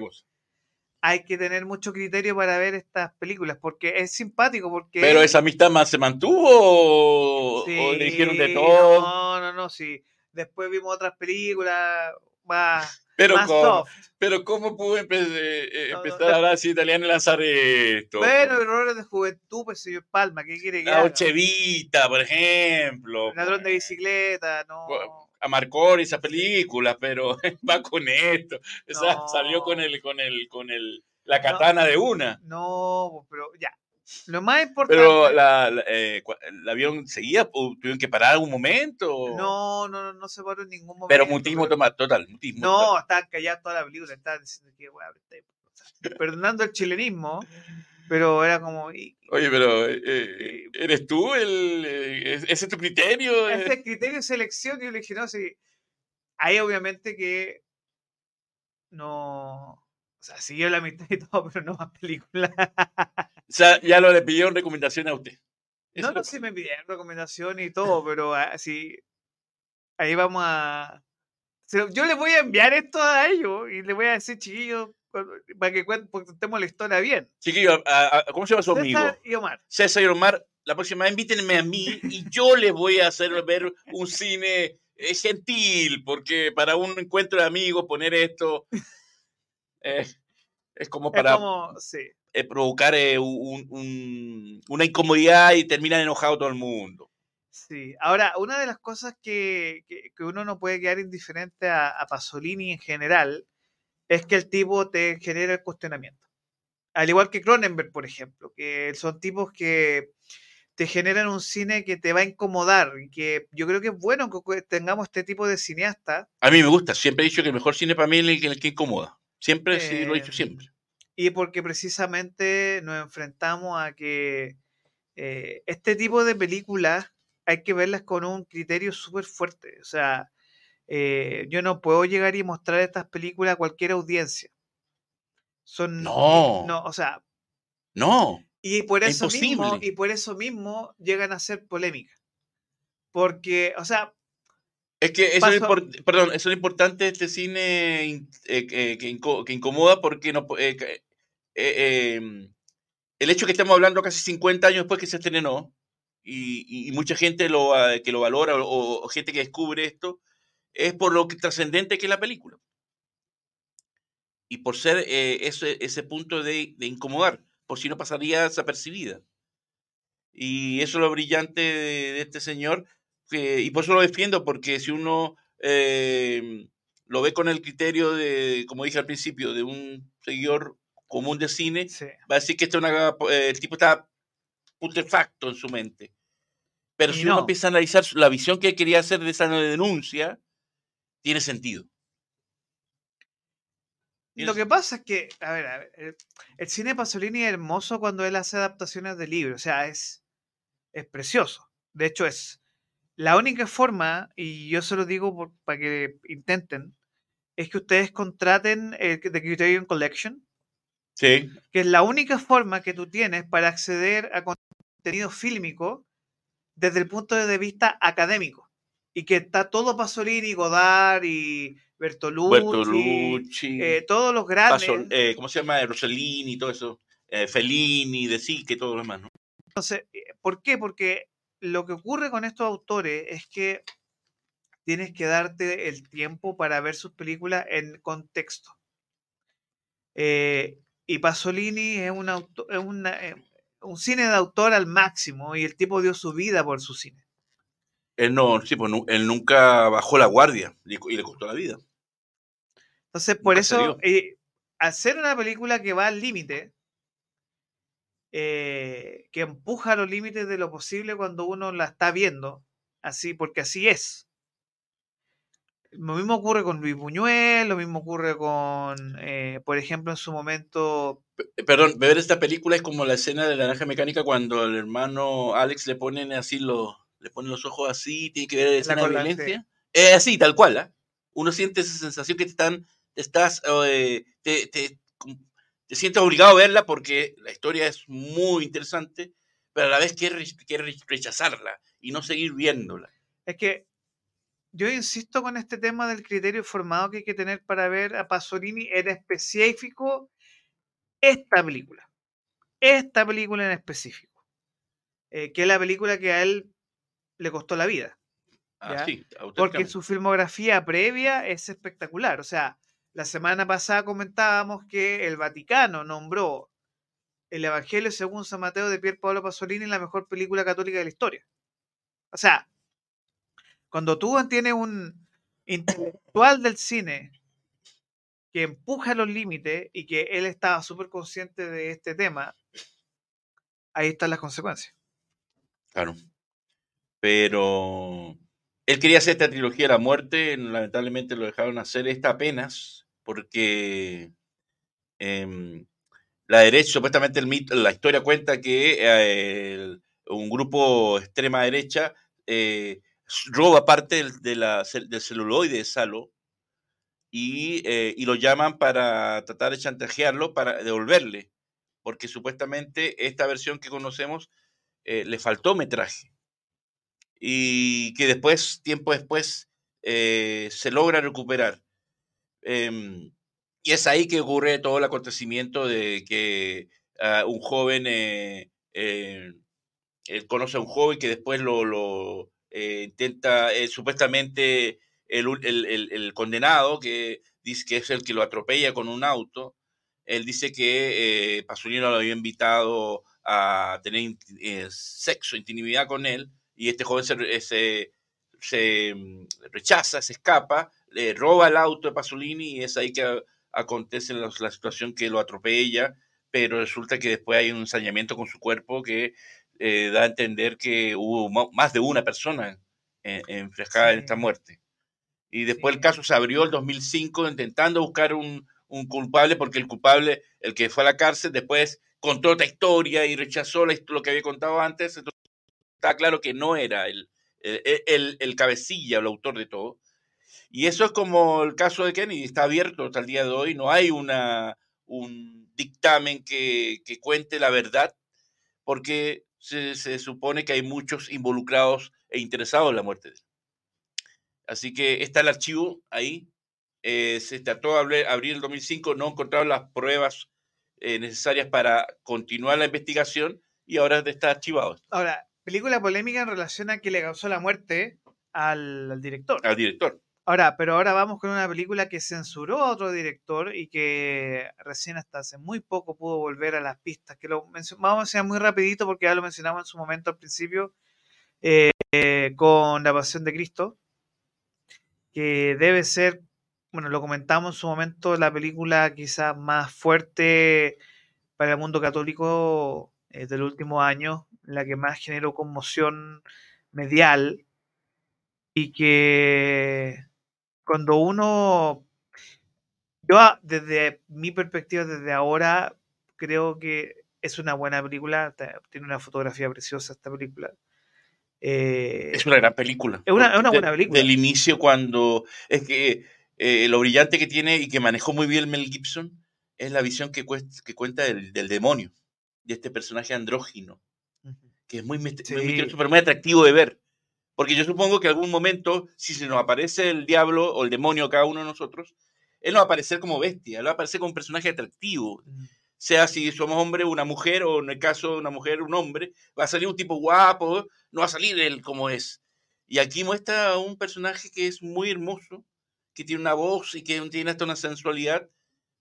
Speaker 2: Hay que tener mucho criterio para ver estas películas, porque es simpático, porque...
Speaker 1: Pero esa amistad más se mantuvo o, o le dijeron de
Speaker 2: Sí,
Speaker 1: todo.
Speaker 2: No, no, no, sí. Después vimos otras películas más, [LAUGHS]
Speaker 1: pero,
Speaker 2: más
Speaker 1: ¿cómo,
Speaker 2: soft.
Speaker 1: pero ¿cómo pudo empe- eh,
Speaker 2: No, no,
Speaker 1: empezar a hablar así italiano y lanzar esto?
Speaker 2: Bueno, errores de juventud, pues señor Palma, ¿qué quiere que
Speaker 1: La
Speaker 2: haga?
Speaker 1: Dolce Vita, por ejemplo.
Speaker 2: Ladrón de bicicleta, no.
Speaker 1: Bueno, a Marcori esa película, pero [LAUGHS] va con esto. Esa
Speaker 2: No.
Speaker 1: salió con el, con el, con el, la katana de una.
Speaker 2: No, pero ya. Lo más importante...
Speaker 1: Pero la, la, eh, cua- ¿el avión seguía o tuvieron que parar algún momento.
Speaker 2: No, no, no, no se paró en ningún momento.
Speaker 1: Pero mutismo toma- total, mutismo.
Speaker 2: No,
Speaker 1: total.
Speaker 2: estaban callados toda la película, estaban diciendo que, weá, este- perdonando el chilenismo, pero era como, y-
Speaker 1: Oye, pero eh, eh, ¿eres tú el eh, ese es tu criterio?
Speaker 2: Ese criterio de selección, y yo le dije, no, sí, ahí obviamente que no, o sea, siguió la mitad y [LAUGHS] todo, pero no más películas.
Speaker 1: O sea, ya lo le pidieron recomendación a usted. Eso
Speaker 2: No, no,
Speaker 1: es
Speaker 2: sí me pidieron recomendación y todo, pero así, ahí vamos a... Yo les voy a enviar esto a ellos y les voy a decir, chiquillos, para que contemos la historia bien.
Speaker 1: Chiquillo, a- a- ¿cómo se llama su amigo?
Speaker 2: César y Omar.
Speaker 1: César y Omar, la próxima vez invítenme a mí y yo les voy a hacer ver un cine eh, gentil, porque para un encuentro de amigos poner esto eh, es como
Speaker 2: Es
Speaker 1: para
Speaker 2: como, sí.
Speaker 1: eh, provocar eh, un- un- una incomodidad y terminan enojado todo el mundo.
Speaker 2: Sí, ahora, una de las cosas que, que- que uno no puede quedar indiferente a, a Pasolini en general es que el tipo te genera el cuestionamiento. Al igual que Cronenberg, por ejemplo, que son tipos que te generan un cine que te va a incomodar y que yo creo que es bueno que tengamos este tipo de cineasta
Speaker 1: A mí me gusta, siempre he dicho que el mejor cine para mí es el que, el que incomoda. Siempre, sí, lo he dicho
Speaker 2: Em,
Speaker 1: siempre.
Speaker 2: y porque precisamente nos enfrentamos a que eh, este tipo de películas hay que verlas con un criterio súper fuerte. O sea, eh, yo no puedo llegar y mostrar estas películas a cualquier audiencia. Son,
Speaker 1: No.
Speaker 2: no, o sea,
Speaker 1: No,
Speaker 2: y por
Speaker 1: Es
Speaker 2: eso mismo, y por eso mismo llegan a ser polémicas. Porque, o sea,
Speaker 1: Es que eso, es, perdón, eso es importante este cine eh, que, incomoda porque no, eh, em, el hecho que estamos hablando casi 50 años después que se estrenó y, y mucha gente lo, que lo valora o, gente que descubre esto es por lo que trascendente que es la película y por ser eh, ese, ese punto de, de, incomodar, por si no pasaría desapercibida. Y eso es lo brillante de, este señor, y por eso lo defiendo, porque si uno eh, lo ve con el criterio de, como dije al principio, de un seguidor común de cine, va a decir que este una, eh, el tipo está putrefacto en su mente. Pero si uno empieza a analizar la visión que quería hacer de esa denuncia, tiene sentido.
Speaker 2: Lo que pasa es que, a ver, eh, el cine de Pasolini es hermoso cuando él hace adaptaciones de libros, o sea, es, es precioso. De hecho, es la única forma, y yo se lo digo para que intenten, es que ustedes contraten el The Criterion Collection.
Speaker 1: Sí.
Speaker 2: Que es la única forma que tú tienes para acceder a contenido fílmico desde el punto de vista académico. Y que está todo Pasolini, Godard y Bertolucci, eh, todos los grandes.
Speaker 1: Eh, ¿Cómo se llama? Rossellini, todo eso. Eh, Fellini, De Sique, todo lo demás, ¿no?
Speaker 2: Entonces, ¿por qué? Porque lo que ocurre con estos autores es que tienes que darte el tiempo para ver sus películas en contexto. y Pasolini es, un, un cine de autor al máximo y el tipo dio su vida por su cine.
Speaker 1: Él no, sí, pues, él nunca bajó la guardia y le costó la vida.
Speaker 2: Entonces, por eso, eh, hacer una película que va al límite, eh, que empuja los límites de lo posible cuando uno la está viendo, así, porque así es. Lo mismo ocurre con Luis Buñuel, lo mismo ocurre con, eh, por ejemplo, en su momento.
Speaker 1: Perdón, ver esta película es como la escena de la naranja mecánica cuando al hermano Alex le ponen así los le ponen los ojos así, tiene que ver la escena de violencia. Es así, tal cual. ¿ah? Uno siente esa sensación que te están, estás, eh, te, te, te, sientes obligado a verla porque la historia es muy interesante, pero a la vez quieres, rechazarla y no seguir viéndola.
Speaker 2: Es que yo insisto con este tema del criterio formado que hay que tener para ver a Pasolini en específico esta película. Esta película en específico. Eh, que es la película que a él le costó la vida.
Speaker 1: Ah,
Speaker 2: Porque su filmografía previa es espectacular. O sea, la semana pasada comentábamos que el Vaticano nombró el Evangelio según San Mateo de Pier Paolo Pasolini la mejor película católica de la historia. O sea, cuando tú tienes un intelectual del cine que empuja los límites y que él estaba súper consciente de este tema, ahí están las consecuencias.
Speaker 1: Claro pero él quería hacer esta trilogía de la muerte, lamentablemente lo dejaron hacer esta apenas, porque em, la derecha, supuestamente el mito, la historia cuenta que eh, un grupo extrema derecha eh, roba parte del, de la, celuloide de Salo y, eh, y, lo llaman para tratar de chantajearlo, para devolverle, porque supuestamente esta versión que conocemos le faltó metraje y que después, tiempo después, eh, se logra recuperar. Em, y es ahí que ocurre todo el acontecimiento de que ah, un joven eh, eh, conoce a un joven que después lo, intenta, supuestamente el, el, el, condenado, que dice que es el que lo atropella con un auto, él dice que Pasolini lo había invitado a tener sexo, intimidad con él, y este joven se, se, mm, rechaza, se escapa, le roba el auto de Pasolini y es ahí que acontece la, situación que lo atropella, pero resulta que después hay un ensañamiento con su cuerpo que eh, da a entender que hubo más de una persona enfrescada en esta muerte. Y después el caso se abrió el 2005 intentando buscar un, un, culpable porque el culpable, el que fue a la cárcel, después contó otra historia y rechazó lo que había contado antes. Entonces, está claro que no era el, el, el, cabecilla o el autor de todo. Y eso es como el caso de Kennedy, está abierto hasta el día de hoy, no hay una, un dictamen que, que cuente la verdad, porque se, se, supone que hay muchos involucrados e interesados en la muerte de él. Así que está el archivo ahí. Eh, se trató de abrir el 2005, no encontraron las pruebas eh, necesarias para continuar la investigación y ahora está archivado.
Speaker 2: Ahora, película polémica en relación a que le causó la muerte al, director.
Speaker 1: Al director.
Speaker 2: Ahora, pero ahora vamos con una película que censuró a otro director y que recién hasta hace muy poco pudo volver a las pistas. Que lo vamos a mencionar muy rapidito porque ya lo mencionamos en su momento al principio eh, con La Pasión de Cristo, que debe ser, bueno, lo comentamos en su momento, la película quizás más fuerte para el mundo católico eh, del último año, la que más generó conmoción medial y que cuando uno, yo desde mi perspectiva, desde ahora, creo que es una buena película, tiene una fotografía preciosa esta película.
Speaker 1: Eh, es una gran película.
Speaker 2: Es una, buena película.
Speaker 1: Del inicio, cuando. Es que eh, lo brillante que tiene y que manejó muy bien Mel Gibson es la visión que, que cuenta del, demonio, de este personaje andrógino, que es muy, muy, pero muy atractivo de ver. Porque yo supongo que algún momento, si se nos aparece el diablo o el demonio a cada uno de nosotros, él no va a aparecer como bestia, él va a aparecer como un personaje atractivo. Mm. Sea si somos hombre, una mujer, o en el caso de una mujer, un hombre, va a salir un tipo guapo, no va a salir él como es. Y aquí muestra un personaje que es muy hermoso, que tiene una voz y que tiene hasta una sensualidad,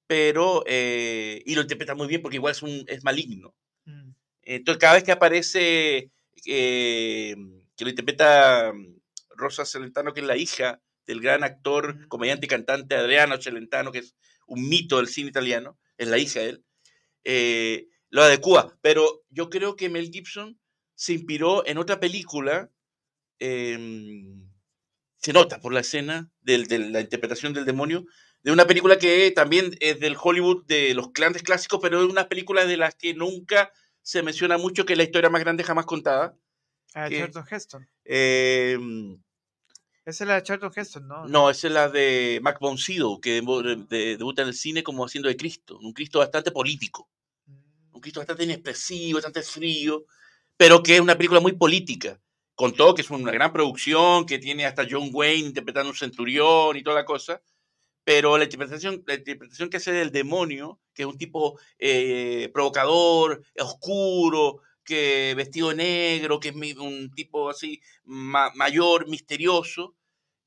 Speaker 1: pero, eh, y lo interpreta muy bien porque igual es, un, es maligno. Mm. Entonces, cada vez que aparece eh, que lo interpreta mm, Rosa Celentano, que es la hija del gran actor, comediante y cantante Adriano Celentano, que es un mito del cine italiano, es la hija de él, eh, lo adecua. Pero yo creo que Mel Gibson se inspiró en otra película, em, se nota por la escena de, la interpretación del demonio, de una película que también es del Hollywood de los grandes clásicos, pero es una película de las que nunca se menciona mucho, que es la historia más grande jamás contada,
Speaker 2: Ah, Charlton Heston.
Speaker 1: Em,
Speaker 2: esa es la de Charlton Heston, ¿no?
Speaker 1: No, esa es la de Mac Von que debuta en el cine como haciendo de Cristo. Un Cristo bastante político. Un Cristo bastante inexpresivo, bastante frío, pero que es una película muy política. Con todo que es una gran producción, que tiene hasta John Wayne interpretando un centurión y toda la cosa. Pero la interpretación, la interpretación que hace del demonio, que es un tipo eh, provocador, oscuro, que vestido de negro, que es un tipo así mayor, misterioso.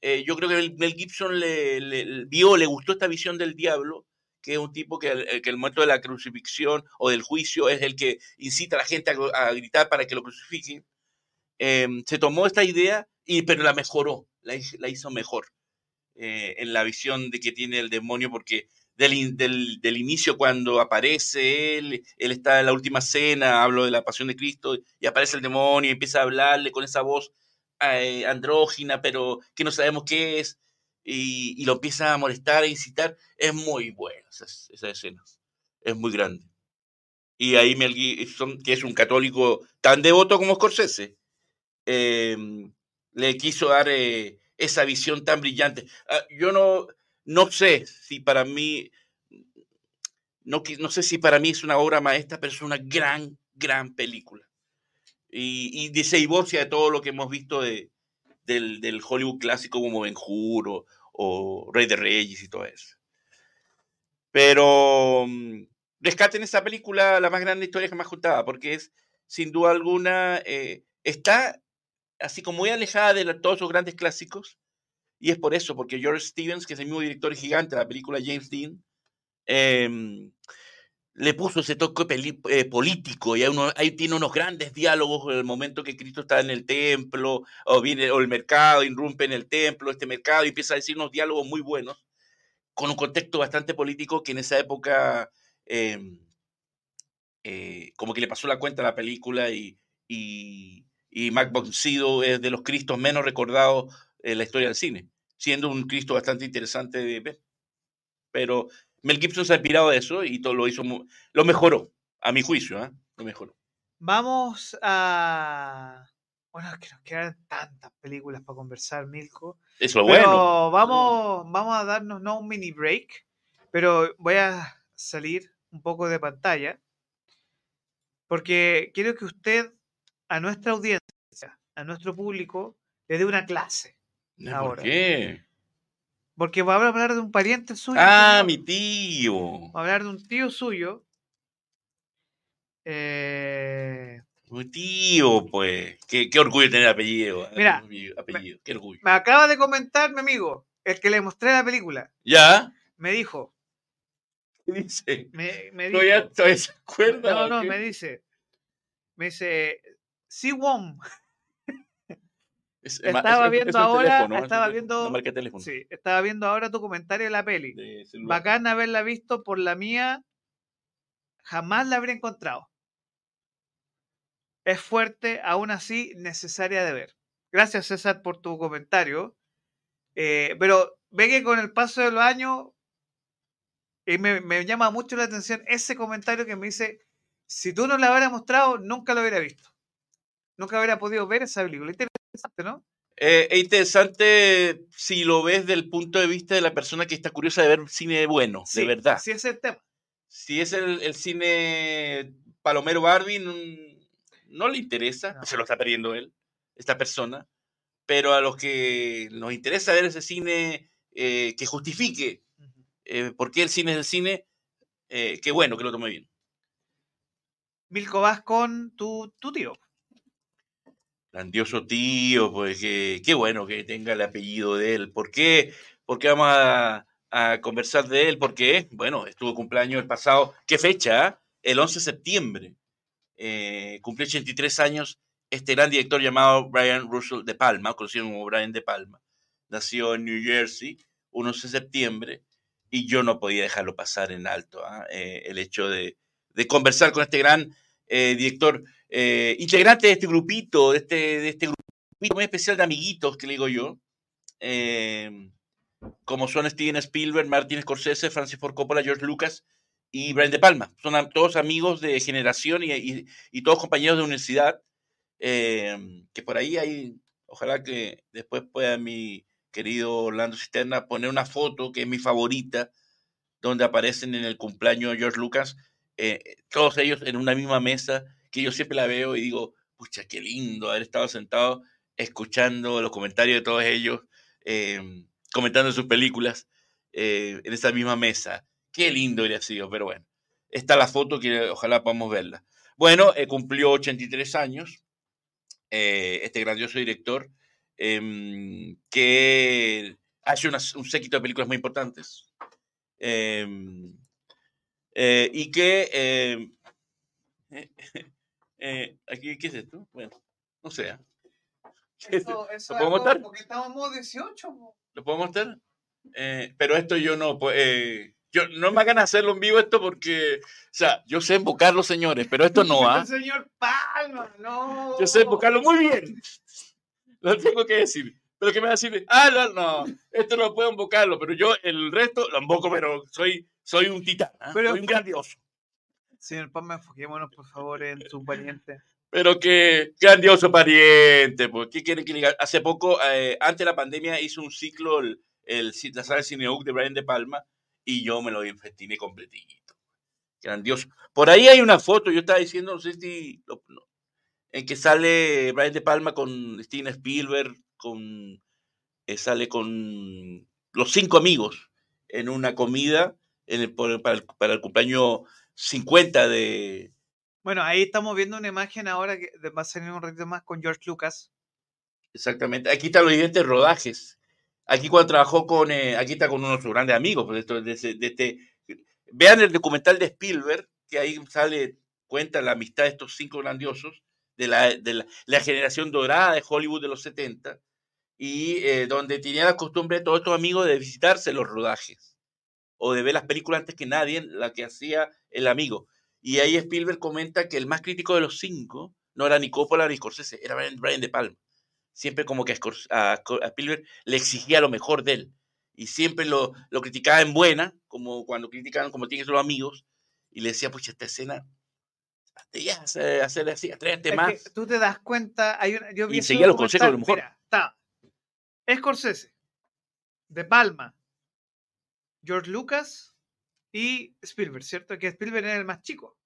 Speaker 1: Eh, yo creo que Mel Gibson le, vio, le gustó esta visión del diablo, que es un tipo que, el, que el momento de la crucifixión o del juicio es el que incita a la gente a, gritar para que lo crucifiquen. Em, se tomó esta idea, y, pero la mejoró, la, hizo mejor eh, en la visión de que tiene el demonio, porque del, del, inicio cuando aparece él, él está en la última cena, hablo de la pasión de Cristo, y aparece el demonio y empieza a hablarle con esa voz eh, andrógina, pero que no sabemos qué es, y, lo empieza a molestar, a incitar, es muy buena esa, esa escena, es muy grande. Y ahí Mel Gibson, que es un católico tan devoto como Scorsese, em, le quiso dar eh, esa visión tan brillante. Ah, yo no, no sé si para mí, no, no sé si para mí es una obra maestra, pero es una gran, gran película. Y, y se divorcia de todo lo que hemos visto de, del, Hollywood clásico como Ben Hur o, Rey de Reyes y todo eso. Pero mm, rescaten esa película, la más grande historia jamás contada, porque es, sin duda alguna, eh, está así como muy alejada de todos esos grandes clásicos, y es por eso, porque George Stevens, que es el mismo director gigante de la película James Dean, em, le puso ese toque eh, político y ahí tiene unos grandes diálogos en el momento que Cristo está en el templo o viene o el mercado irrumpe en el templo, este mercado y empieza a decir unos diálogos muy buenos con un contexto bastante político que en esa época em, eh, como que le pasó la cuenta a la película y, y Mac es de los Cristos menos recordados la historia del cine, siendo un Cristo bastante interesante de ver. Pero Mel Gibson se ha inspirado de eso y todo lo hizo, lo mejoró, a mi juicio, ¿eh? lo mejoró.
Speaker 2: Vamos a... Bueno, es que nos quedan tantas películas para conversar, Milko.
Speaker 1: Es bueno.
Speaker 2: Vamos, vamos a darnos no un mini break, pero voy a salir un poco de pantalla porque quiero que usted a nuestra audiencia, a nuestro público, le dé una clase
Speaker 1: ¿Por
Speaker 2: Ahora.
Speaker 1: qué?
Speaker 2: Porque va a hablar de un pariente suyo.
Speaker 1: Ah, mi tío.
Speaker 2: Va a hablar de un tío suyo. Eh,
Speaker 1: Mi tío, pues. Qué, qué orgullo tener apellido. eh,
Speaker 2: Mira,
Speaker 1: apellido, apellido, Qué orgullo.
Speaker 2: me acaba de comentar mi amigo, el que le mostré la película.
Speaker 1: ¿Ya?
Speaker 2: Me dijo,
Speaker 1: ¿Qué dice?
Speaker 2: me, me dijo,
Speaker 1: ¿Todavía, todavía se acuerda?
Speaker 2: no, no,
Speaker 1: qué?
Speaker 2: me dice, me dice, sí, Wom,
Speaker 1: Es-
Speaker 2: estaba
Speaker 1: es-
Speaker 2: viendo
Speaker 1: es
Speaker 2: ahora-
Speaker 1: teléfono,
Speaker 2: estaba viendo- sí, estaba viendo ahora tu comentario de la peli.
Speaker 1: de.
Speaker 2: Bacán haberla visto por la mía, jamás la habría encontrado. Es fuerte, aún así necesaria de ver. Gracias César por tu comentario. Eh, pero ve que con el paso de los años, y me, me llama mucho la atención ese comentario que me dice, si tú no la hubieras mostrado, nunca lo hubiera visto. Nunca hubiera podido ver esa película. Interesante, ¿no?
Speaker 1: Eh, es interesante si lo ves desde el punto de vista de la persona que está curiosa de ver cine bueno,
Speaker 2: Sí,
Speaker 1: de verdad.
Speaker 2: Sí, ese es el tema.
Speaker 1: Si es el, el cine Palomero Barbie, no, no le interesa,
Speaker 2: No.
Speaker 1: se lo está perdiendo él, esta persona. Pero a los que nos interesa ver ese cine eh, que justifique eh, por qué el cine es el cine, qué bueno que lo tome bien.
Speaker 2: Milko, vas con tu, tu tío.
Speaker 1: Grandioso tío, pues qué bueno que tenga el apellido de él. ¿Por qué? Porque vamos a, conversar de él, porque, bueno, estuvo cumpleaños el pasado, ¿qué fecha? El 11 de septiembre. Eh, cumplió 83 años este gran director llamado Brian Russell de Palma, conocido como Brian de Palma. Nació en New Jersey, 11 de septiembre, y yo no podía dejarlo pasar en alto. ah, eh, el hecho de, de conversar con este gran eh, director eh, integrante de este grupito, de este, de este grupito muy especial de amiguitos que le digo yo, eh, como son Steven Spielberg, Martin Scorsese, Francis Ford Coppola, George Lucas y Brian De Palma. Son todos amigos de generación y, y- y todos compañeros de universidad, eh, que por ahí hay, ojalá que después pueda mi querido Orlando Cisterna poner una foto que es mi favorita, donde aparecen en el cumpleaños de George Lucas, eh, todos ellos en una misma mesa, que yo siempre la veo y digo, pucha, qué lindo haber estado sentado escuchando los comentarios de todos ellos, eh, comentando sus películas eh, en esa misma mesa. Qué lindo hubiera sido, pero bueno, está la foto que ojalá podamos verla. Bueno, eh, cumplió 83 años, eh, este grandioso director, em, que hace un séquito de películas muy importantes. em, eh, y que em, [LAUGHS] eh, eh, aquí, ¿qué es esto? Bueno, no sé. ¿ah? ¿Qué es esto?
Speaker 2: Eso, eso
Speaker 1: ¿Lo puedo mostrar?
Speaker 2: Porque modo 18. po.
Speaker 1: ¿Lo puedo mostrar? Eh, pero esto yo no, pues, eh, yo no me hagan hacerlo en vivo esto porque, o sea, yo sé invocarlo, señores, pero esto no, ¿ah? [LAUGHS]
Speaker 2: Señor Palma, no.
Speaker 1: Yo sé invocarlo muy bien. Lo tengo que decir. Pero que me va a decir, ah, no, no, esto no puedo invocarlo, pero yo el resto lo invoco, pero soy, soy un titán, ¿ah?
Speaker 2: Pero-
Speaker 1: soy un grandioso.
Speaker 2: Señor Palma, enfoquémonos por favor en su pariente.
Speaker 1: Pero qué grandioso pariente, pues, ¿qué que diga? Hace poco, eh, antes de la pandemia, hizo un ciclo, el, el, la sala de Cineoc de Brian De Palma, y yo me lo infestiné completito. Grandioso. Por ahí hay una foto, yo estaba diciendo, no sé si, en que sale Brian De Palma con Steven Spielberg, con, eh, sale con los cinco amigos en una comida en para, el, para el cumpleaños 50 de,
Speaker 2: Bueno, ahí estamos viendo una imagen ahora que va a salir un ratito más con George Lucas.
Speaker 1: Exactamente. Aquí están los diferentes rodajes. Aquí cuando trabajó con, eh, aquí está con uno de sus grandes amigos, pues, esto- de, ese- de este, vean el documental de Spielberg, que ahí sale, cuenta la amistad de estos cinco grandiosos, de la, de la, la generación dorada de Hollywood de los 70, y eh, donde tenía la costumbre todos estos amigos de visitarse los rodajes, o de ver las películas antes que nadie, la que hacía el amigo. Y ahí Spielberg comenta que el más crítico de los cinco no era ni Coppola ni Scorsese, era Brian- Brian De Palma siempre como que a, a a Spielberg le exigía lo mejor de él. Y siempre lo, lo criticaba en buena, como cuando criticaban como tienen los amigos, y le decía, pucha, esta escena, ya, hacer, hacer así, atrévete
Speaker 2: Es
Speaker 1: más.
Speaker 2: que tú te das cuenta, hay una, yo vi
Speaker 1: Y seguía los consejos de lo mejor.
Speaker 2: Mira, está Scorsese, De Palma, George Lucas y Spielberg, ¿cierto? Que Spielberg era el más chico.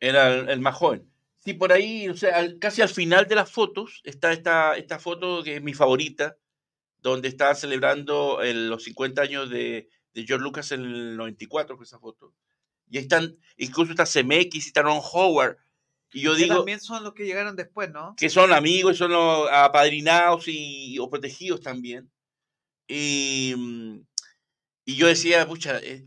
Speaker 1: Era el, el más joven. Sí, por ahí, o sea, al- casi al final de las fotos está esta, esta foto que es mi favorita, donde estaban celebrando los 50 años de, George Lucas en el 94, con esa foto. Y ahí están, incluso está CMX y está Ron Howard. Y yo digo.
Speaker 2: también son los que llegaron después, ¿no?
Speaker 1: Que son amigos y son los apadrinados y, o protegidos también. Y, y yo decía, pucha, eh,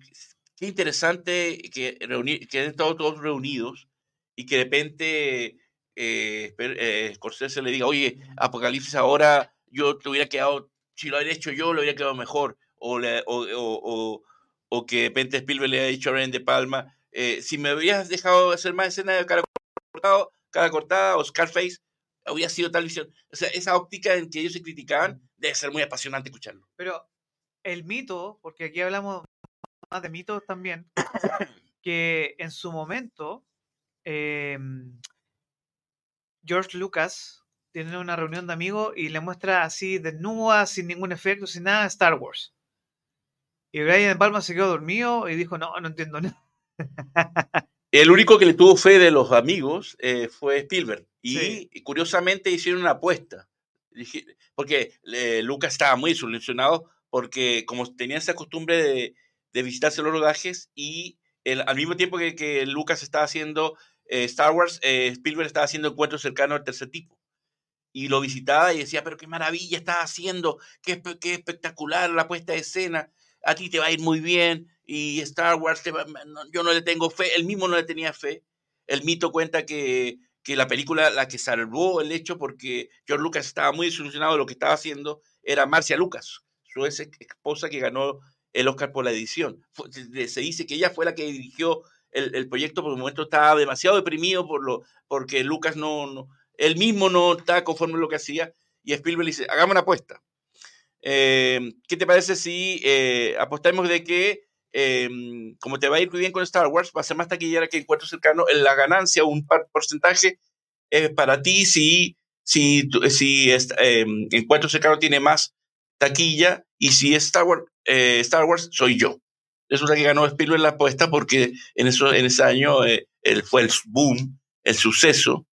Speaker 1: qué interesante que, reunir, que han estado todos reunidos y que de repente eh, eh, Scorsese le diga, oye, Apocalipsis ahora yo te hubiera quedado, si lo hubiera hecho yo, lo hubiera quedado mejor. O, o, o, o, que de repente Spielberg le haya dicho a Ryan De Palma, eh, si me hubieras dejado hacer más escenas de cara cortado, cara cortada o Scarface, hubiera sido tal visión. O sea, esa óptica en que ellos se criticaban debe ser muy apasionante escucharlo.
Speaker 2: Pero el mito, porque aquí hablamos más de mitos también, que en su momento em, George Lucas tiene una reunión de amigos y le muestra así desnuda, sin ningún efecto, sin nada, Star Wars. Y Brian Palma se quedó dormido y dijo, no, no entiendo nada.
Speaker 1: El único que le tuvo fe de los amigos eh, fue Spielberg. Y, curiosamente hicieron una apuesta. Porque eh, Lucas estaba muy solucionado porque como tenía esa costumbre de, de visitarse los rodajes y al mismo tiempo que, Lucas estaba haciendo eh, Star Wars, Spielberg estaba haciendo encuentros cercanos al tercer tipo y lo visitaba y decía, pero qué maravilla estás haciendo, qué, qué espectacular la puesta de escena, a ti te va a ir muy bien y Star Wars, yo no le tengo fe, él mismo no le tenía fe. El mito cuenta que, que la película, la que salvó el hecho porque George Lucas estaba muy desilusionado de lo que estaba haciendo, era Marcia Lucas, su ex esposa que ganó el Oscar por la edición. Se dice que ella fue la que dirigió el, el proyecto, por el momento estaba demasiado deprimido por lo, porque Lucas no, no él mismo no está conforme a lo que hacía y Spielberg dice, hagamos una apuesta. Eh, ¿Qué te parece si eh, apostamos de que, em, como te va a ir muy bien con Star Wars, va a ser más taquillera que Encuentro Cercano, en la ganancia, un porcentaje eh, para ti si, si, si em, Encuentro Cercano tiene más taquilla y si Star Wars, Star Wars soy yo. Resulta que ganó Spielberg la apuesta porque en, eso, en ese año él fue el boom, el suceso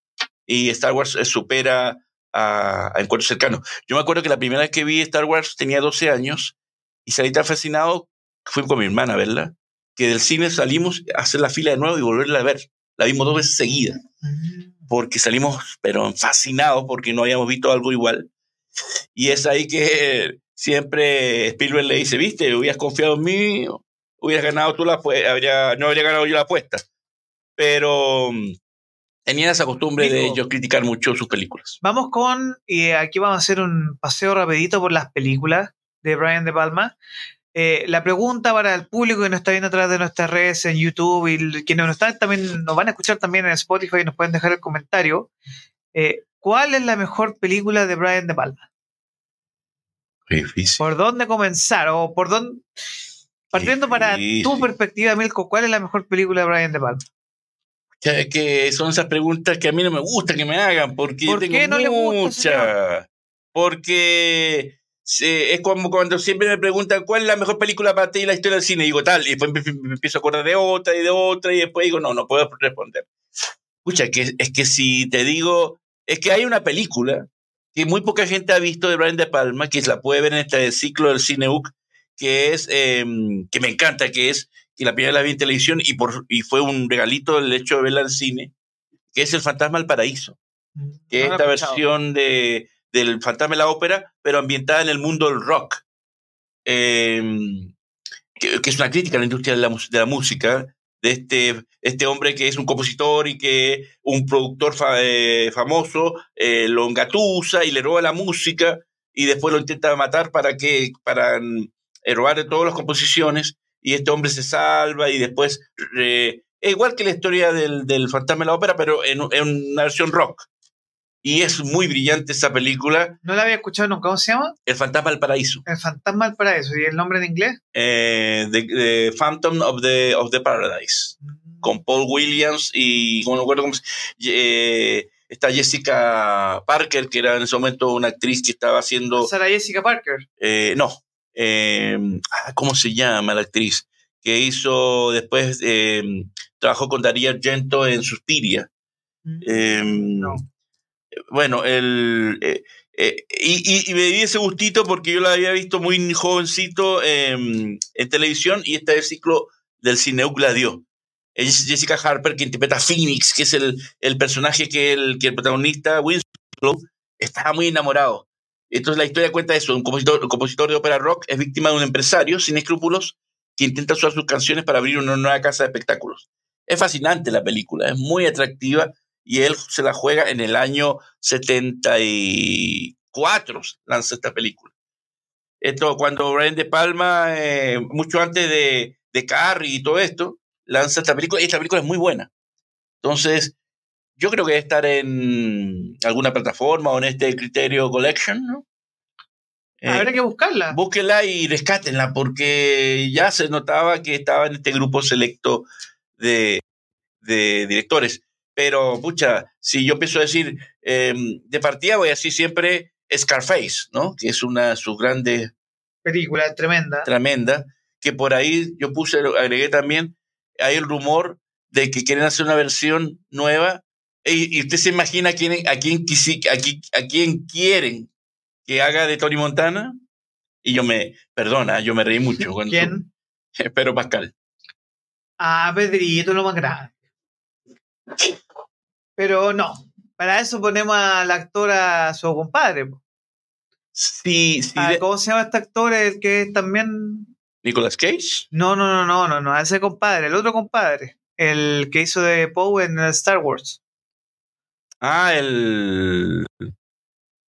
Speaker 1: y Star Wars eh, supera a, a Encuentros Cercanos. Yo me acuerdo que la primera vez que vi Star Wars tenía 12 años y salí tan fascinado, fui con mi hermana, ¿verdad? Que del cine salimos a hacer la fila de nuevo y volverla a ver. La vimos dos veces seguida, mm. porque salimos, pero fascinados, porque no habíamos visto algo igual. Y es ahí que siempre Spielberg le dice, viste, hubieras confiado en mí, hubieras ganado tú la apuesta, no habría ganado yo la apuesta. Pero tenían esa costumbre de ellos criticar mucho sus películas.
Speaker 2: Vamos con, y aquí vamos a hacer un paseo rapidito por las películas de Brian De Palma. Eh, la pregunta para el público que nos está viendo a través de nuestras redes en YouTube y quienes nos están también nos van a escuchar también en Spotify y nos pueden dejar el comentario. Eh, ¿Cuál es la mejor película de Brian De Palma?
Speaker 1: Difícil.
Speaker 2: ¿Por dónde comenzar? O por dónde. Partiendo para tu perspectiva, Milko, ¿cuál es la mejor película de Brian De Palma?
Speaker 1: que, son esas preguntas que a mí no me gusta que me hagan, porque
Speaker 2: ¿Por
Speaker 1: tengo
Speaker 2: no
Speaker 1: muchas. Porque es como cuando siempre me preguntan cuál es la mejor película para ti en la historia del cine, y digo tal, y después me, empiezo a acordar de otra y de otra, y después digo, no, no puedo responder. Escucha, que, es que si te digo, es que hay una película que muy poca gente ha visto de Brian De Palma, que la puede ver en este ciclo del Cineuk, que es, em, que me encanta, que es y la primera la vi en televisión y, por, y fue un regalito el hecho de verla en cine, que es El Fantasma del Paraíso, mm, que es esta versión de, del Fantasma de la Ópera, pero ambientada en el mundo del rock, em, que, es una crítica a la industria de la, de la música, de este, este hombre que es un compositor y que un productor eh, famoso eh, lo engatusa y le roba la música y después lo intenta matar para que para mm, robarle todas las composiciones y este hombre se salva y después... es igual que la historia del, del fantasma de la ópera, pero en, una versión rock. Y es muy brillante esa película.
Speaker 2: No la había escuchado nunca. ¿Cómo se llama?
Speaker 1: El fantasma del paraíso.
Speaker 2: El fantasma del paraíso. ¿Y el nombre en inglés?
Speaker 1: Eh, the, Phantom of the, of the Paradise. Mm. Con Paul Williams y, como no recuerdo cómo se eh, está Jessica Parker, que era en ese momento una actriz que estaba haciendo...
Speaker 2: ¿Sara Jessica Parker?
Speaker 1: Eh, no, eh, ¿cómo se llama la actriz? Que hizo después, eh, trabajó con Darío Argento en Suspiria.
Speaker 2: Mm, em,
Speaker 1: bueno, el, eh, eh, y, me di ese gustito porque yo la había visto muy jovencito en televisión y este es el ciclo del cine Gladio. Es Jessica Harper que interpreta Phoenix, que es el, el personaje que el, que el protagonista, Winslow, estaba muy enamorado. Entonces la historia cuenta eso, un compositor, un compositor de ópera rock es víctima de un empresario sin escrúpulos que intenta usar sus canciones para abrir una nueva casa de espectáculos. Es fascinante la película, es muy atractiva y él se la juega en el año 74, lanza esta película. Esto cuando Brian De Palma, eh, mucho antes de, de Carrie y todo esto, lanza esta película y esta película es muy buena. Entonces, yo creo que debe estar en alguna plataforma o en este Criterio Collection, ¿no?
Speaker 2: Habrá que buscarla.
Speaker 1: Búsquenla y rescátenla, porque ya se notaba que estaba en este grupo selecto de, de directores. Pero, pucha, si yo empiezo a decir, em, de partida voy a decir siempre Scarface, ¿no? Que es una de sus grandes...
Speaker 2: Película tremenda.
Speaker 1: Tremenda, que por ahí yo puse, agregué también, hay el rumor de que quieren hacer una versión nueva y, usted se imagina a quién, a, quién, a, a quién quieren que haga de Tony Montana. Y yo me, perdona, yo me reí mucho. [LAUGHS] Cuando
Speaker 2: ¿Quién? [LAUGHS]
Speaker 1: Pedro Pascal.
Speaker 2: Ah, Pedrito, lo más grande. Pero no, para eso ponemos al actor a su compadre.
Speaker 1: Sí, sí.
Speaker 2: Ah, ¿Cómo se llama este actor? El que es también.
Speaker 1: ¿Nicolas Cage?
Speaker 2: No, no, no, no, no, no, ese compadre, el otro compadre. El que hizo de Poe en Star Wars.
Speaker 1: Ah, el.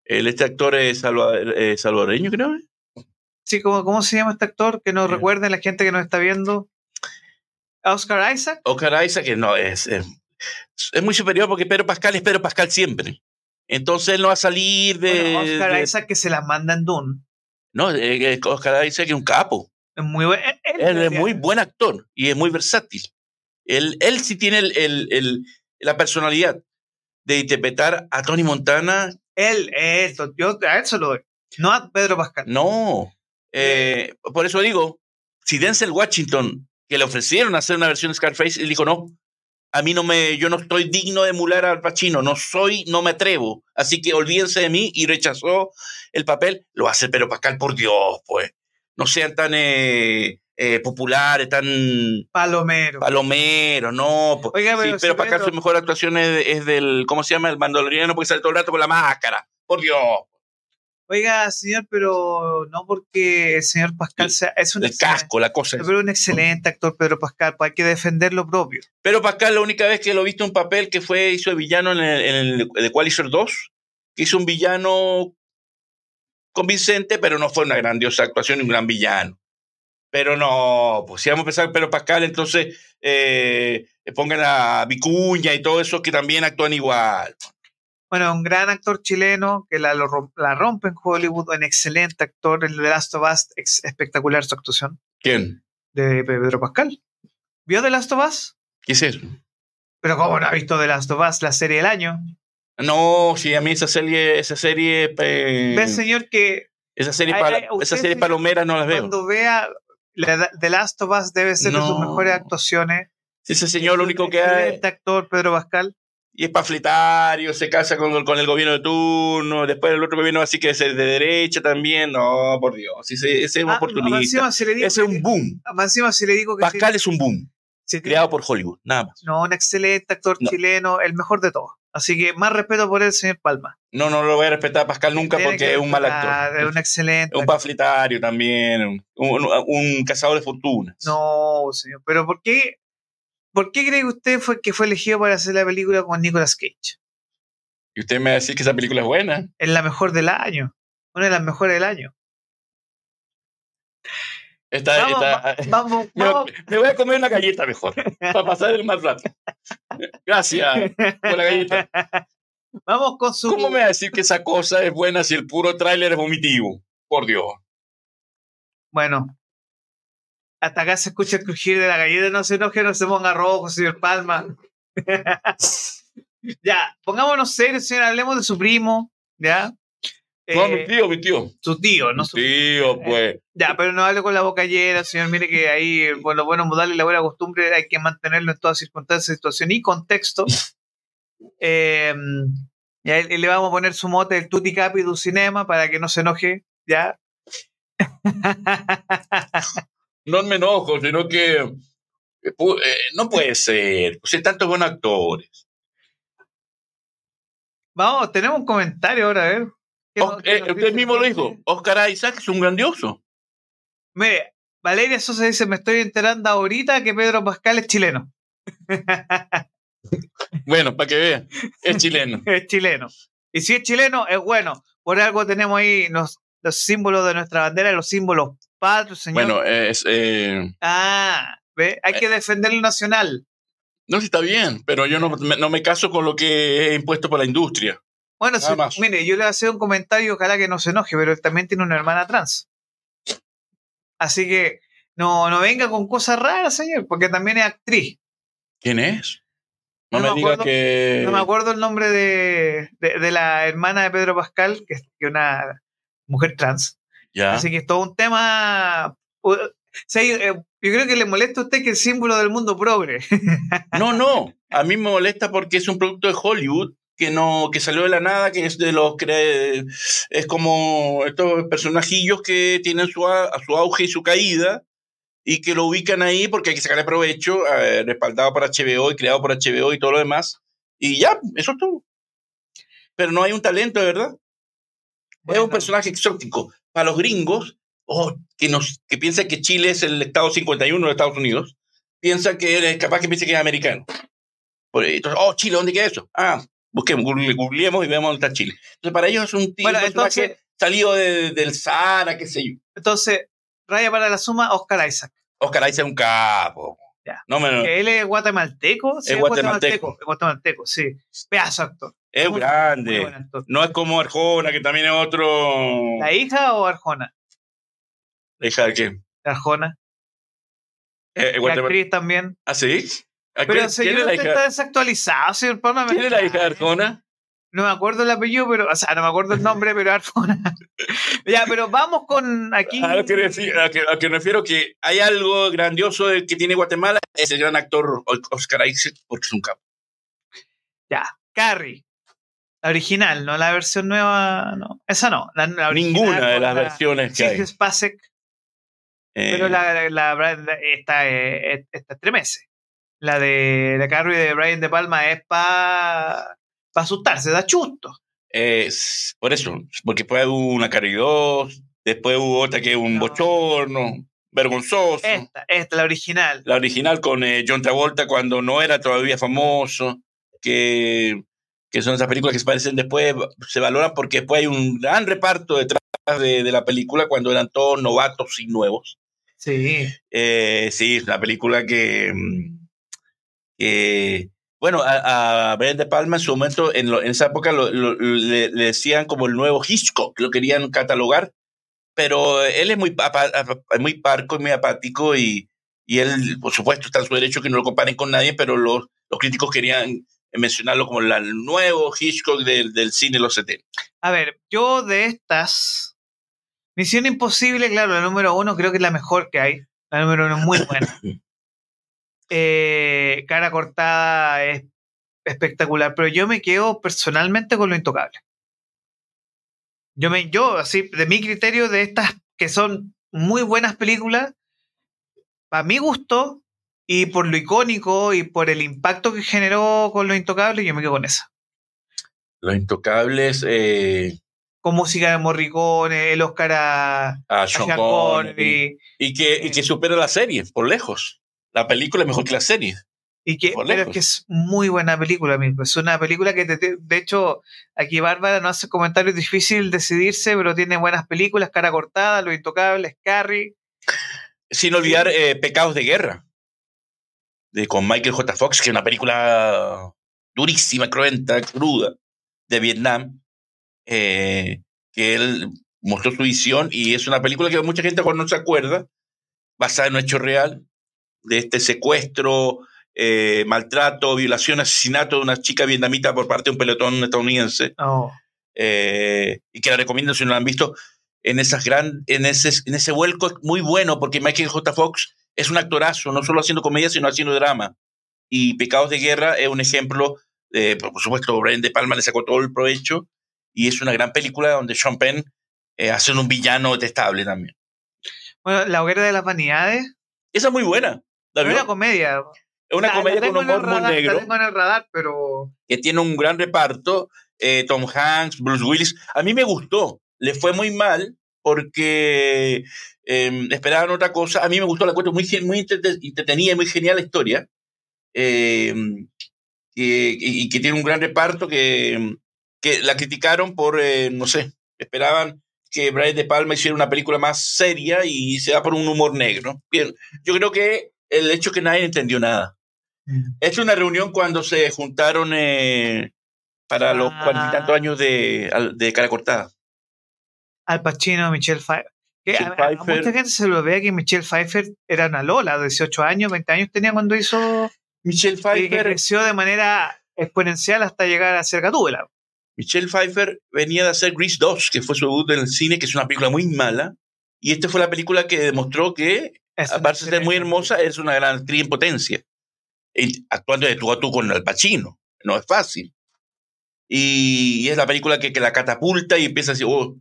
Speaker 1: el este actor es eh, salvadoreño, creo.
Speaker 2: Sí, ¿cómo, ¿cómo se llama este actor? Que nos recuerde la gente que nos está viendo. Oscar Isaac.
Speaker 1: Oscar Isaac, que no, es, es, muy superior porque Pedro Pascal es Pedro Pascal siempre. Entonces él no va a salir de.
Speaker 2: Oscar Isaac que se la manda en Dune.
Speaker 1: No, eh, Oscar Isaac es un capo.
Speaker 2: Es muy buen,
Speaker 1: él, es muy buen actor y es muy versátil. Él, él sí tiene el, el, el, la personalidad de interpretar a Tony Montana.
Speaker 2: Él, eso, yo a él se lo doy. No a Pedro Pascal.
Speaker 1: No. Eh, por eso digo, si Denzel Washington, que le ofrecieron hacer una versión de Scarface, él dijo no. A mí no me, yo no estoy digno de emular al Pacino, no soy, no me atrevo. Así que olvídense de mí y rechazó el papel. Lo hace Pedro Pascal, por Dios, pues. No sean tan eh, eh, populares, tan...
Speaker 2: Palomero.
Speaker 1: Palomero, no.
Speaker 2: Oiga, pero,
Speaker 1: sí, pero acá su mejor actuación es, del, ¿cómo se llama? El mandaloriano porque sale todo el rato con la máscara. Por Dios.
Speaker 2: Oiga, señor, pero no porque el señor Pascal sea, es un
Speaker 1: el casco, la cosa.
Speaker 2: Pero un excelente actor, Pedro Pascal, pues hay que defender lo propio.
Speaker 1: Pero Pascal, la única vez que lo he visto un papel que fue, hizo de villano en el, en el The Qualifier 2, que hizo un villano convincente, pero no fue una grandiosa actuación ni un gran villano. Pero no, pues si vamos a empezar Pedro Pascal, entonces eh, pongan a Vicuña y todo eso que también actúan igual.
Speaker 2: Bueno, un gran actor chileno que la, la rompe en Hollywood, un excelente actor en The Last of Us, espectacular su actuación.
Speaker 1: ¿Quién?
Speaker 2: De Pedro Pascal. ¿Vio The Last of Us?
Speaker 1: ¿Qué es eso?
Speaker 2: Pero ¿cómo no ha visto The Last of Us, la serie del año?
Speaker 1: No, sí, a mí esa serie, esa serie.
Speaker 2: Eh, Ve, señor, que.
Speaker 1: Esa serie, esa serie palomera no la veo.
Speaker 2: Cuando vea The Last of Us debe ser de sus mejores actuaciones.
Speaker 1: Ese señor lo único que hay.
Speaker 2: Este actor, Pedro Pascal.
Speaker 1: Y es pafletario, se casa con, con, el gobierno de turno, después el otro gobierno así que es de derecha también. No, por Dios, ese, es un ah, oportunista. ese es un boom.
Speaker 2: Si le digo que
Speaker 1: Pascal es un boom. creado por Hollywood, nada más.
Speaker 2: No, un excelente actor chileno, el mejor de todos. Así que más respeto por él, señor Palma.
Speaker 1: No, no lo voy a respetar a Pascal nunca porque es un mal actor.
Speaker 2: Es un excelente.
Speaker 1: Un pafletario también, un, cazador de fortunas.
Speaker 2: No, señor. Pero ¿por qué, por qué cree usted fue, que fue elegido para hacer la película con Nicolas Cage?
Speaker 1: Y usted me va a decir que esa película es buena.
Speaker 2: Es la mejor del año. Una de las mejores del año. [LAUGHS] vamos,
Speaker 1: me, voy a comer una galleta mejor, para pasar el más rato. Gracias por la galleta. [LAUGHS]
Speaker 2: Vamos con su.
Speaker 1: ¿Cómo me va a decir que esa cosa es buena si el puro tráiler es vomitivo? Por Dios.
Speaker 2: Bueno. Hasta acá se escucha el crujir de la galleta. No se enoje, no se ponga rojo, señor Palma. [LAUGHS] ya, pongámonos serios, señor. Hablemos de su primo. ¿Ya?
Speaker 1: No, mi eh, tío, mi tío.
Speaker 2: Su tío, no su
Speaker 1: tío, pues.
Speaker 2: ya, pero no hable con la boca llena, señor. Mire que ahí, bueno, bueno, modales y la buena costumbre hay que mantenerlo en todas circunstancias, situación y contexto. [LAUGHS] Em, Y a él, le vamos a poner su mote el Tutti Capi du Cinema para que no se enoje, ¿ya? [LAUGHS]
Speaker 1: no me enojo, sino que eh, eh, no puede ser. Pues tantos buenos actores.
Speaker 2: Vamos, tenemos un comentario ahora, a ver.
Speaker 1: Eh, usted mismo lo dijo. Oscar Isaac es un grandioso.
Speaker 2: Mire, Valeria Sosa dice: Me estoy enterando ahorita que Pedro Pascal es chileno. [LAUGHS]
Speaker 1: bueno, para que vean, es chileno. [LAUGHS]
Speaker 2: es chileno. Y si es chileno, es bueno. Por algo tenemos ahí los, los símbolos de nuestra bandera, los símbolos patrios, señor.
Speaker 1: Bueno, es. Eh,
Speaker 2: ah, ¿ve? Hay que defender lo nacional.
Speaker 1: No, sí está bien, pero yo no me, no me caso con lo que he impuesto por la industria.
Speaker 2: Bueno, mire, yo le voy a hacer un comentario, ojalá que no se enoje, pero él también tiene una hermana trans. Así que no, no venga con cosas raras, señor, porque también es actriz.
Speaker 1: ¿Quién es? No, me, diga que.
Speaker 2: No me acuerdo el nombre de, de, la hermana de Pedro Pascal, que es una mujer trans. Así que es todo un tema. Eh, yo creo que le molesta a usted que el símbolo del mundo progre. [LAUGHS]
Speaker 1: No, no. A mí me molesta porque es un producto de Hollywood que no que salió de la nada, que es de los es como estos personajillos que tienen su, su auge y su caída y que lo ubican ahí porque hay que sacarle provecho, eh, respaldado por HBO y creado por HBO y todo lo demás. Y ya, eso es todo. Pero no hay un talento, de verdad. Es un personaje exótico. Para los gringos, oh, que, nos, que piensa que Chile es el estado 51 de Estados Unidos, piensa que es capaz que piense que es americano. Entonces, oh, Chile, ¿dónde queda eso? Ah, busquemos, googleemos y veamos dónde está Chile. Entonces, para ellos es un tipo entonces, salido del Sahara, qué sé yo.
Speaker 2: Entonces, raya para la suma, Oscar Isaac.
Speaker 1: Oscar Isaac es un capo.
Speaker 2: Ya. No me... Él es guatemalteco.
Speaker 1: Sí, es guatemalteco.
Speaker 2: Es guatemalteco, sí. Pedazo actor.
Speaker 1: Es grande. no es como Arjona, que también es otro.
Speaker 2: ¿La hija o Arjona?
Speaker 1: ¿La hija de quién?
Speaker 2: Arjona. Eh, la actriz también.
Speaker 1: ¿Ah, sí?
Speaker 2: Pero señor, usted está desactualizado, señor Palma.
Speaker 1: ¿Quién es la hija de Arjona?
Speaker 2: No me acuerdo el apellido, pero, o sea, no me acuerdo el nombre, pero Arjona. [LAUGHS] ya, pero vamos con aquí.
Speaker 1: A lo que, a que, a refiero que hay algo grandioso que tiene Guatemala, es el gran actor Oscar Isaac, porque es un capo.
Speaker 2: Ya, Carrie. La original, no la versión nueva, no. Esa no. La,
Speaker 1: Ninguna de las versiones que hay.
Speaker 2: Spacek, pero la, la, esta, esta estremece. La de la Carrie de Brian De Palma es para para asustarse, da chusto.
Speaker 1: Es, por eso, porque después hubo una Carrie 2, después hubo otra que es un bochorno, vergonzoso.
Speaker 2: Esta, esta, la original.
Speaker 1: La original con eh, John Travolta cuando no era todavía famoso, que, que son esas películas que se parecen después, se valoran porque después hay un gran reparto detrás de, de la película cuando eran todos novatos y nuevos.
Speaker 2: Sí.
Speaker 1: Eh, sí, es una película que, mm, que bueno, a, a Brian De Palma en su momento, en, esa época le, decían como el nuevo Hitchcock, lo querían catalogar, pero él es muy, muy parco y muy apático y, y él, por supuesto, está en su derecho que no lo comparen con nadie, pero los, los críticos querían mencionarlo como el nuevo Hitchcock del, del cine de los 70.
Speaker 2: A ver, yo de estas, Misión Imposible, claro, la número uno creo que es la mejor que hay. La número uno es muy buena. [LAUGHS] Eh, cara cortada es espectacular, pero yo me quedo personalmente con lo intocable. Yo, me, yo, así, de mi criterio, de estas que son muy buenas películas, para mi gusto, y por lo icónico y por el impacto que generó con lo intocable, yo me quedo con esa.
Speaker 1: Los intocables. Eh...
Speaker 2: Con música de Morricone, el Oscar a,
Speaker 1: a, Sean y, que, y que supera la serie, por lejos la película es mejor que la serie.
Speaker 2: Y que, pero es que es muy buena película, amigo. Es una película que, de hecho, aquí Bárbara no hace comentarios difícil decidirse, pero tiene buenas películas, Cara Cortada, Lo Intocable, Carrie.
Speaker 1: Sin olvidar eh, Pecados de Guerra, de, con Michael J. Fox, que es una película durísima, cruenta, cruda, de Vietnam, eh, que él mostró su visión y es una película que mucha gente no se acuerda, basada en un hecho real, de este secuestro, eh, maltrato, violación, asesinato de una chica vietnamita por parte de un pelotón estadounidense.
Speaker 2: Oh.
Speaker 1: Eh, y que la recomiendo si no la han visto. En, esas gran, en, ese, en ese vuelco muy bueno, porque Michael J. Fox es un actorazo, no solo haciendo comedia, sino haciendo drama. Y Pecados de Guerra es un ejemplo Eh, por supuesto, Brian De Palma le sacó todo el provecho y es una gran película donde Sean Penn eh, hace un villano detestable también.
Speaker 2: Bueno, La hoguera de las vanidades.
Speaker 1: Esa es muy buena.
Speaker 2: Es una comedia.
Speaker 1: Es una comedia con humor muy negro.
Speaker 2: La tengo en el radar, pero...
Speaker 1: Que tiene un gran reparto. Eh, Tom Hanks, Bruce Willis. A mí me gustó. Le fue muy mal porque em, esperaban otra cosa. A mí me gustó la cuenta muy, muy entretenida y muy genial la historia. Em, y, que tiene un gran reparto que, que la criticaron por, eh, no sé, esperaban que Brian De Palma hiciera una película más seria y se da por un humor negro. Bien, yo creo que el hecho que nadie entendió nada. Es una reunión cuando se juntaron eh, para los cuarenta y ah. años de, de cara cortada.
Speaker 2: Al Pacino, Michelle Pfeiffer. Que mucha gente se lo ve que Michelle Pfeiffer era una Lola, 18 años, 20 años tenía cuando hizo.
Speaker 1: Michelle Pfeiffer.
Speaker 2: Que creció de manera exponencial hasta llegar a ser Gatúbela.
Speaker 1: Michelle Pfeiffer venía de hacer Grease 2, que fue su debut en el cine, que es una película muy mala. Y esta fue la película que demostró que, aparte de ser muy hermosa, es una gran actriz en potencia. actuando de tú a tú con Al Pacino. No es fácil. Y, es la película que, que, la catapulta y empieza a decir, oh,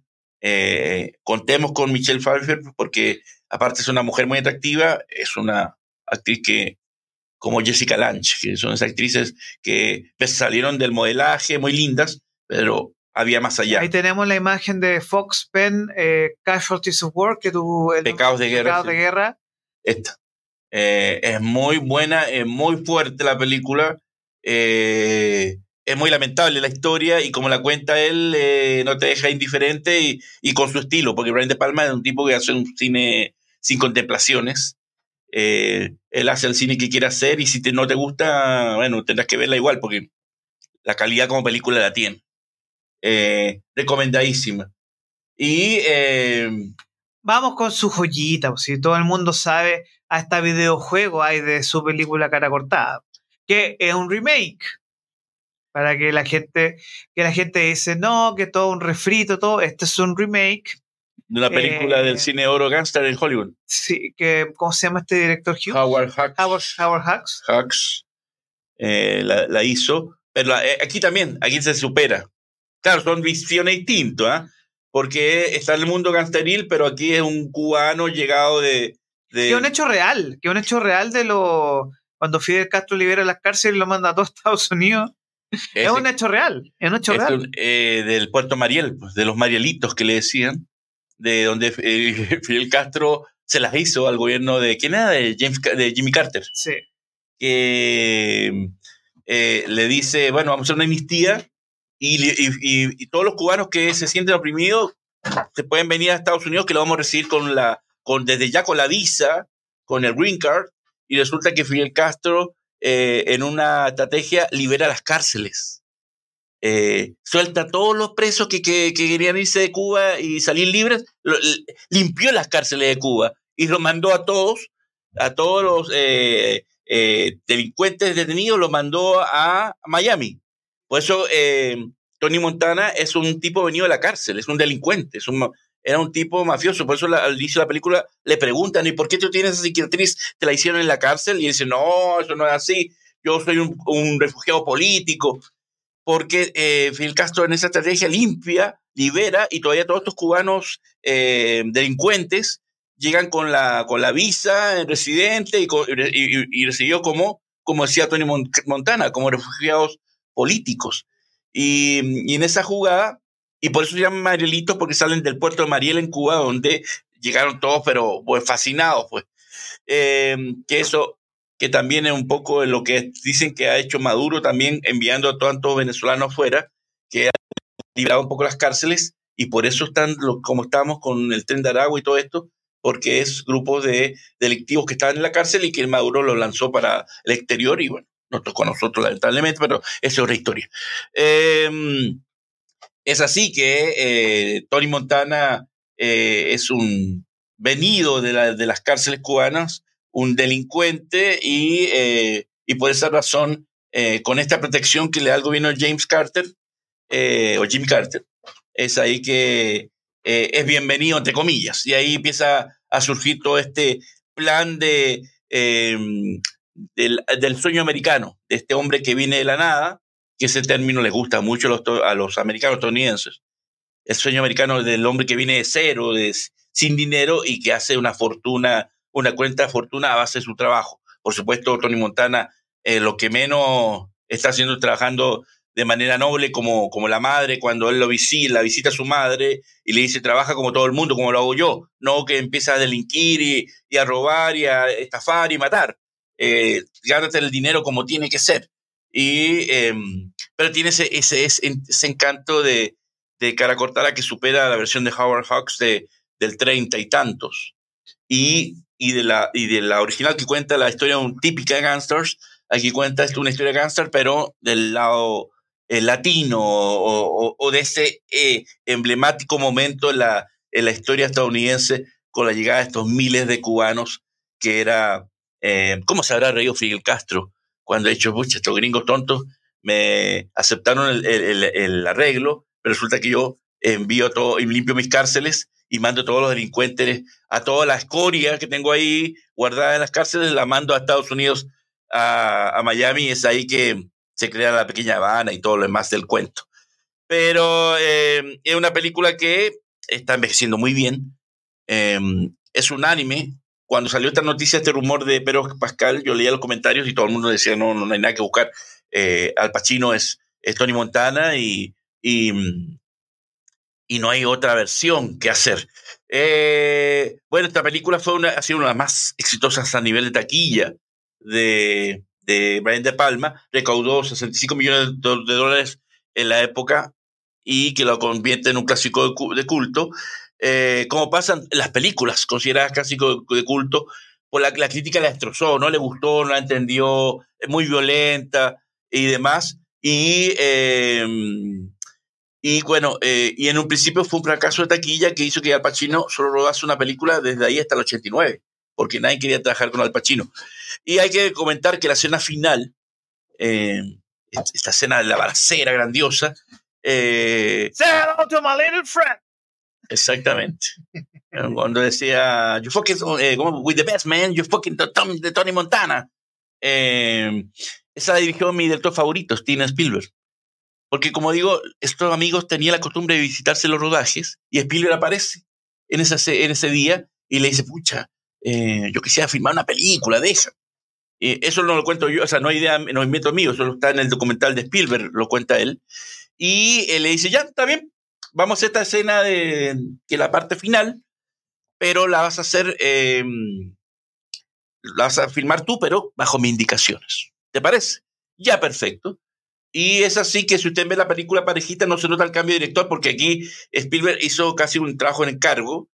Speaker 1: eh, contemos con Michelle Pfeiffer, porque aparte es una mujer muy atractiva, es una actriz que, como Jessica Lange, que son esas actrices que pues, salieron del modelaje muy lindas, pero había más allá.
Speaker 2: Ahí tenemos la imagen de Fox Penn, eh, Casualties of War, que tuvo
Speaker 1: el Pecados de Guerra.
Speaker 2: de guerra.
Speaker 1: Esta. Eh, es muy buena, es muy fuerte la película. Eh, es muy lamentable la historia y como la cuenta él, eh, no te deja indiferente y, con su estilo, porque Brian De Palma es un tipo que hace un cine sin contemplaciones. él hace el cine que quiere hacer y si no te gusta, bueno, tendrás que verla igual, porque la calidad como película la tiene. Eh, recomendadísima. Y. Eh,
Speaker 2: Vamos con su joyita, pues, si todo el mundo sabe, a este videojuego hay de su película cara cortada, que es un remake. Para que la gente, que la gente dice, no, que todo un refrito, todo, este es un remake.
Speaker 1: De una película del eh, cine oro gangster en Hollywood.
Speaker 2: Sí, que, ¿cómo se llama este director Hugh?
Speaker 1: Howard Hawks.
Speaker 2: Howard, Howard Hawks.
Speaker 1: Hawks la, la, hizo. Pero aquí también, aquí se supera. Claro, son visiones distintas, ¿ah? porque está en el mundo gangsteril, pero aquí es un cubano llegado de...
Speaker 2: Que es un hecho real, que un hecho real de lo... Cuando Fidel Castro libera las cárceles y lo manda a todos [LAUGHS] Estados Unidos. Es, un hecho real, es un hecho real.
Speaker 1: Eh, del puerto Mariel, pues, de los Marielitos que le decían, de donde eh, [LAUGHS] Fidel Castro se las hizo al gobierno de... ¿Quién era? De, James, de Jimmy Carter.
Speaker 2: Sí.
Speaker 1: Que eh, le dice, bueno, vamos a hacer una amnistía y, todos los cubanos que se sienten oprimidos se pueden venir a Estados Unidos que lo vamos a recibir con la, con, desde ya con la visa, con el green card, y resulta que Fidel Castro eh, en una estrategia libera las cárceles. Eh, suelta a todos los presos que, querían irse de Cuba y salir libres, limpió las cárceles de Cuba y lo mandó a todos, a todos los eh, delincuentes detenidos, los mandó a Miami. Por eso Tony Montana es un tipo venido de la cárcel, es un delincuente, es un, era un tipo mafioso. Por eso al inicio de la película le preguntan, ¿y por qué tú tienes esa cicatriz? ¿Te la hicieron en la cárcel? Y dice, no, eso no es así, yo soy un, refugiado político. Porque eh, Fidel Castro en esa estrategia limpia, libera, y todavía todos estos cubanos eh, delincuentes llegan con la, con la visa residente y, y, recibió como, como decía Tony Montana, como refugiados políticos. Y, en esa jugada, y por eso se llaman Marielitos, porque salen del puerto de Mariel en Cuba, donde llegaron todos, pero pues, fascinados, pues. Eh, que eso, que también es un poco lo que dicen que ha hecho Maduro también enviando a tantos venezolanos fuera, que ha librado un poco las cárceles, y por eso están como estamos con el tren de Aragua y todo esto, porque es grupos de delictivos que estaban en la cárcel y que Maduro lo lanzó para el exterior y bueno, no tocó a nosotros lamentablemente, pero esa es otra historia. Em, es así que eh, Tony Montana eh, es un venido de, las cárceles cubanas, un delincuente y, eh, y por esa razón, con esta protección que le da el gobierno James Carter o Jimmy Carter, es ahí que es bienvenido, entre comillas, y ahí empieza a surgir todo este plan de del, sueño americano, de este hombre que viene de la nada, que ese término les gusta mucho a los, americanos estadounidenses. El sueño americano del hombre que viene de cero, de, sin dinero y que hace una fortuna, una cuenta fortuna a base de su trabajo. Por supuesto, Tony Montana eh, lo que menos está haciendo es trabajando de manera noble como, como la madre cuando él lo visita, la visita a su madre y le dice trabaja como todo el mundo, como lo hago yo, no que empieza a delinquir y, a robar y a estafar y matar. Eh, gánate el dinero como tiene que ser. Y, em, pero tiene ese, ese, ese, encanto de, de cara cortada que supera la versión de Howard Hawks de, del treinta y tantos. Y, y, de la, y de la original que cuenta la historia un típica de gangsters, aquí cuenta una historia de gangster, pero del lado eh, latino o, de ese eh, emblemático momento en la, en la historia estadounidense con la llegada de estos miles de cubanos que era, eh, ¿cómo se habrá reído Fidel Castro cuando ha dicho, pucha, estos gringos tontos me aceptaron el, arreglo, pero resulta que yo envío todo y limpio mis cárceles y mando a todos los delincuentes, a toda la escoria que tengo ahí guardada en las cárceles, la mando a Estados Unidos, a, Miami, es ahí que se crea la pequeña Habana y todo lo demás del cuento. Pero eh, es una película que está envejeciendo muy bien. Eh, es un anime. Cuando salió esta noticia, este rumor de Pedro Pascal, yo leía los comentarios y todo el mundo decía, no, no hay nada que buscar. Eh, Al Pacino es, es, Tony Montana y, y, y, no hay otra versión que hacer. bueno, esta película fue una, ha sido una de las más exitosas a nivel de taquilla de, de Brian De Palma, recaudó 65 millones de dólares en la época y que lo convierte en un clásico de culto, eh, como pasan las películas consideradas clásicos de culto, por la, la crítica la destrozó, no le gustó, no la entendió, es muy violenta y demás. Y, em, y bueno, eh, y en un principio fue un fracaso de taquilla que hizo que Al Pacino solo rodase una película desde ahí hasta el 89, porque nadie quería trabajar con Al Pacino. Y hay que comentar que la escena final, eh, esta escena de la balacera grandiosa. Eh,
Speaker 2: Say hello to my little friend.
Speaker 1: Exactamente. [LAUGHS] Cuando decía, you fucking, eh, with the best man, you fucking de Tony Montana. Eh, esa dirigió mi director favorito, Steven Spielberg. Porque como digo, estos amigos tenían la costumbre de visitarse los rodajes y Spielberg aparece en, ese, en ese día y le dice, pucha, eh, yo quisiera filmar una película, deja eso no lo cuento yo, o sea, no hay idea, no invento mío, eso está en el documental de Spielberg, lo cuenta él. Y él le dice, ya, está bien, vamos a esta escena de que la parte final, pero la vas a hacer, em, la vas a filmar tú, pero bajo mis indicaciones. ¿Te parece? Ya, perfecto. Y es así que si usted ve la película parejita, no se nota el cambio de director, porque aquí Spielberg hizo casi un trabajo en encargo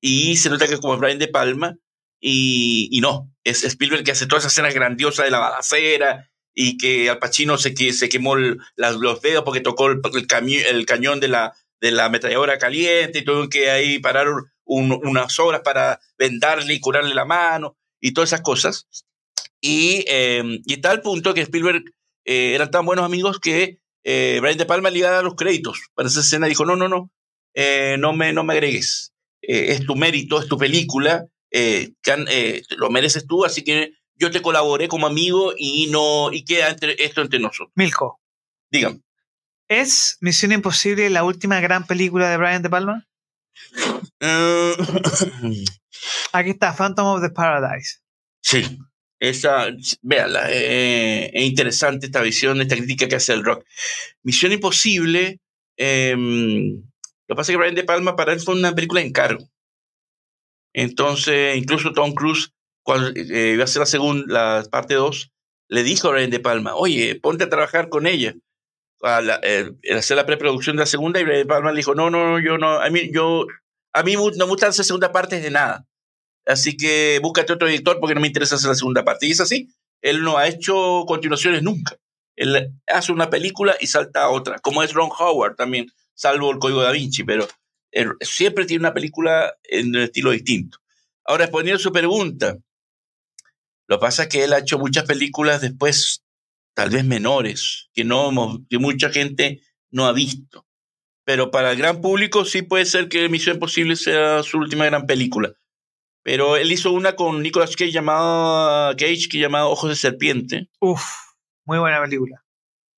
Speaker 1: y se nota que como Brian De Palma, y, y, no, es Spielberg que hace toda esa escena grandiosa de la balacera y que Al Pacino se, que, se quemó los dedos porque tocó el, el, cañón de la, de la ametralladora caliente y tuvo que ahí parar unas horas para vendarle y curarle la mano y todas esas cosas. Y, eh, y tal punto que Spielberg eh, eran tan buenos amigos que eh, Brian De Palma le iba a dar los créditos para esa escena. Dijo, no, no, no, eh, no, me, no me agregues. es tu mérito, es tu película eh, eh, lo mereces tú, así que yo te colaboré como amigo y no y queda entre, esto entre nosotros.
Speaker 2: Milko.
Speaker 1: Dígame.
Speaker 2: ¿Es Misión Imposible la última gran película de Brian De Palma?
Speaker 1: Eh,
Speaker 2: Aquí está, Phantom of the Paradise.
Speaker 1: Sí, esa, véala, es interesante esta visión, esta crítica que hace el rock. Misión Imposible, em, lo que pasa es que Brian De Palma para él fue una película de encargo. Entonces, incluso Tom Cruise, cuando eh, iba a hacer la segunda, la parte 2, le dijo a Brian De Palma, oye, ponte a trabajar con ella. A eh, hacer la preproducción de la segunda y Brian Palma le dijo, no, no, yo no, a mí, yo, a mí no me gusta hacer segunda parte de nada. Así que búscate otro director porque no me interesa hacer la segunda parte. Y es así. Él no ha hecho continuaciones nunca. Él hace una película y salta a otra, como es Ron Howard también, salvo el Código da Vinci, pero siempre tiene una película en un estilo distinto. Ahora, respondiendo a su pregunta, lo que pasa es que él ha hecho muchas películas después, tal vez menores, que, no, que mucha gente no ha visto. Pero para el gran público sí puede ser que Misión Imposible sea su última gran película. Pero él hizo una con Nicolas Cage llamada Cage, que llamado Ojos de Serpiente.
Speaker 2: Uf, muy buena película.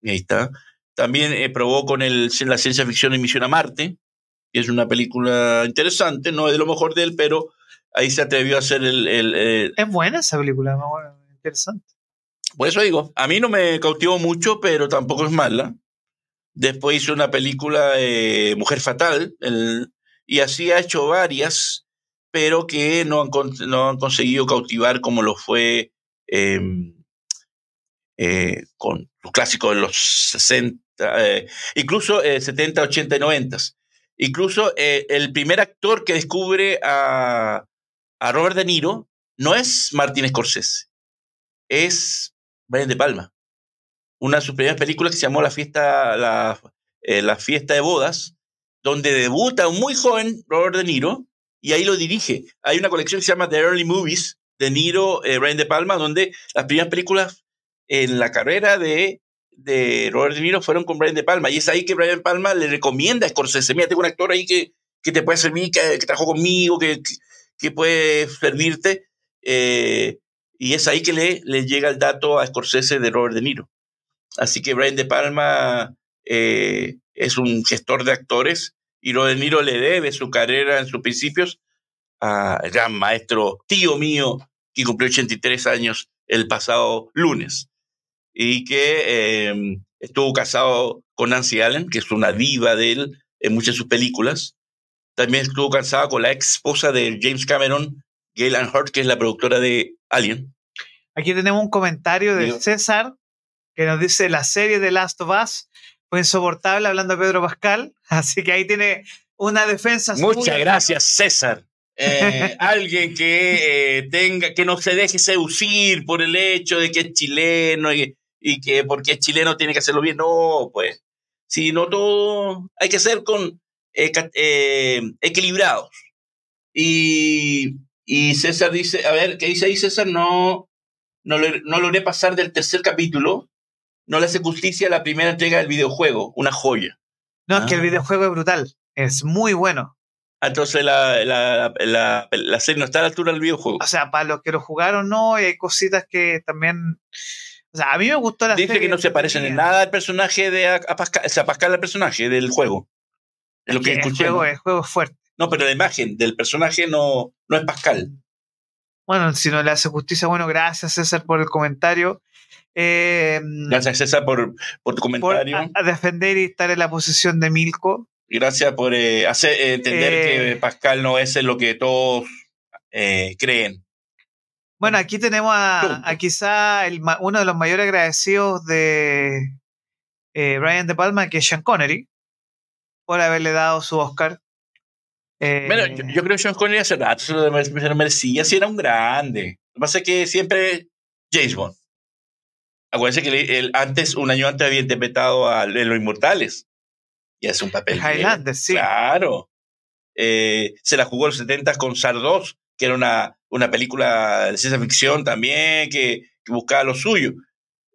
Speaker 1: Ahí está. También eh, probó con el, la ciencia ficción en Misión a Marte, que es una película interesante, no es de lo mejor de él, pero ahí se atrevió a hacer el... el,
Speaker 2: es buena esa película, interesante.
Speaker 1: Por eso digo, a mí no me cautivó mucho, pero tampoco es mala. Después hizo una película eh, Mujer Fatal, y así ha hecho varias, pero que no han, no han conseguido cautivar como lo fue em, eh, con los clásicos de los 60, eh, incluso 70, 80 y 90. Incluso el primer actor que descubre a, a Robert De Niro no es Martin Scorsese, es Brian De Palma. Una de sus primeras películas que se llamó La fiesta, la, eh, la fiesta de bodas, donde debuta un muy joven Robert De Niro y ahí lo dirige. Hay una colección que se llama The Early Movies, De Niro, eh, Brian De Palma, donde las primeras películas en la carrera de, de Robert De Niro fueron con Brian De Palma. Y es ahí que Brian De Palma le recomienda a Scorsese, mira, tengo un actor ahí que, que te puede servir, que, que trabajó conmigo, que, que puede servirte. Eh, y es ahí que le, le, llega el dato a Scorsese de Robert De Niro. Así que Brian De Palma eh, es un gestor de actores y Robert De Niro le debe su carrera en sus principios al gran maestro, tío mío, que cumplió 83 años el pasado lunes y que em, estuvo casado con Nancy Allen, que es una diva de él en muchas de sus películas. También estuvo casado con la ex esposa de James Cameron, Gail Ann Hurt, que es la productora de Alien.
Speaker 2: Aquí tenemos un comentario de César que nos dice la serie de Last of Us fue insoportable hablando de Pedro Pascal, [LAUGHS] así que ahí tiene una defensa.
Speaker 1: Muchas gracias, César. Eh, [LAUGHS] alguien que eh, tenga, que no se deje seducir por el hecho de que es chileno y, y, que porque es chileno tiene que hacerlo bien. No, pues, si no todo hay que ser con eh, equilibrados. Y, y César dice, a ver, ¿qué dice ahí César? No, no, no logré pasar del tercer capítulo. No le hace justicia a la primera entrega del videojuego, una joya.
Speaker 2: No, es que el ah. videojuego es brutal, es muy bueno.
Speaker 1: Ah, entonces la, la, la, la, serie no está a la altura del videojuego.
Speaker 2: O sea, para los que lo jugaron, no, y hay cositas que también. O sea, a mí me gustó la
Speaker 1: Dice que no se parecen en nada al personaje de a, Pascal, o sea, Pascal al personaje del juego.
Speaker 2: Es lo que, el, juego, el juego es fuerte.
Speaker 1: No, pero la imagen del personaje no, no es Pascal.
Speaker 2: Bueno, si no le hace justicia, bueno, gracias César por el comentario.
Speaker 1: Eh, gracias César por, por tu comentario.
Speaker 2: a, defender y estar en la posición de Milko.
Speaker 1: Gracias por eh, hacer, eh, entender que Pascal no es lo que todos creen.
Speaker 2: Bueno, aquí tenemos a, quizá el, uno de los mayores agradecidos de Brian De Palma, que es Sean Connery, por haberle dado su Oscar
Speaker 1: bueno, yo, creo que Sean Connery hace rato se lo, merecía, si era un grande. Lo que pasa es que siempre James Bond. Acuérdense que él, antes, un año antes, había interpretado a Los Inmortales. Y hace un papel.
Speaker 2: Highlander, sí.
Speaker 1: Claro. Eh, se la jugó en los 70 con Sardos, que era una, una película de ciencia ficción también, que, buscaba lo suyo.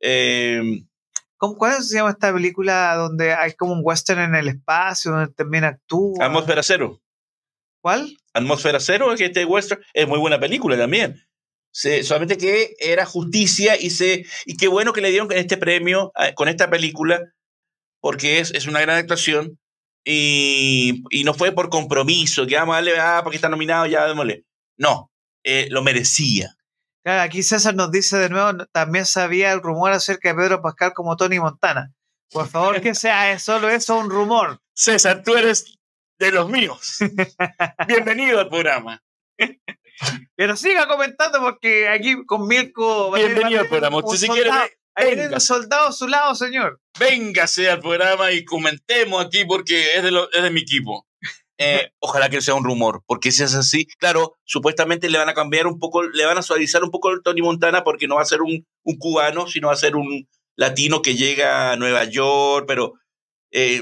Speaker 1: Eh,
Speaker 2: ¿Cuál se llama esta película donde hay como un western en el espacio, donde también actúa?
Speaker 1: Atmósfera Cero.
Speaker 2: ¿Cuál?
Speaker 1: Atmósfera Cero, que este western es muy buena película también. solamente que era justicia y, se, y qué bueno que le dieron este premio con esta película, porque es, es una gran actuación y, y, no fue por compromiso, que vamos a darle, ah, porque está nominado, ya démosle. No, eh, lo merecía.
Speaker 2: Claro, aquí César nos dice de nuevo, también sabía el rumor acerca de Pedro Pascal como Tony Montana. Por favor, que sea solo eso un rumor.
Speaker 1: César, tú eres de los míos. [LAUGHS] Bienvenido al programa.
Speaker 2: Pero siga comentando porque aquí con Mirko...
Speaker 1: Bienvenido al programa. si quiere,
Speaker 2: venga. soldado a su lado, señor.
Speaker 1: Véngase al programa y comentemos aquí porque es de, lo, es de mi equipo. Eh, [LAUGHS] ojalá que sea un rumor, porque si es así, claro, supuestamente le van a cambiar un poco, le van a suavizar un poco el Tony Montana porque no va a ser un, un cubano, sino va a ser un latino que llega a Nueva York, pero eh,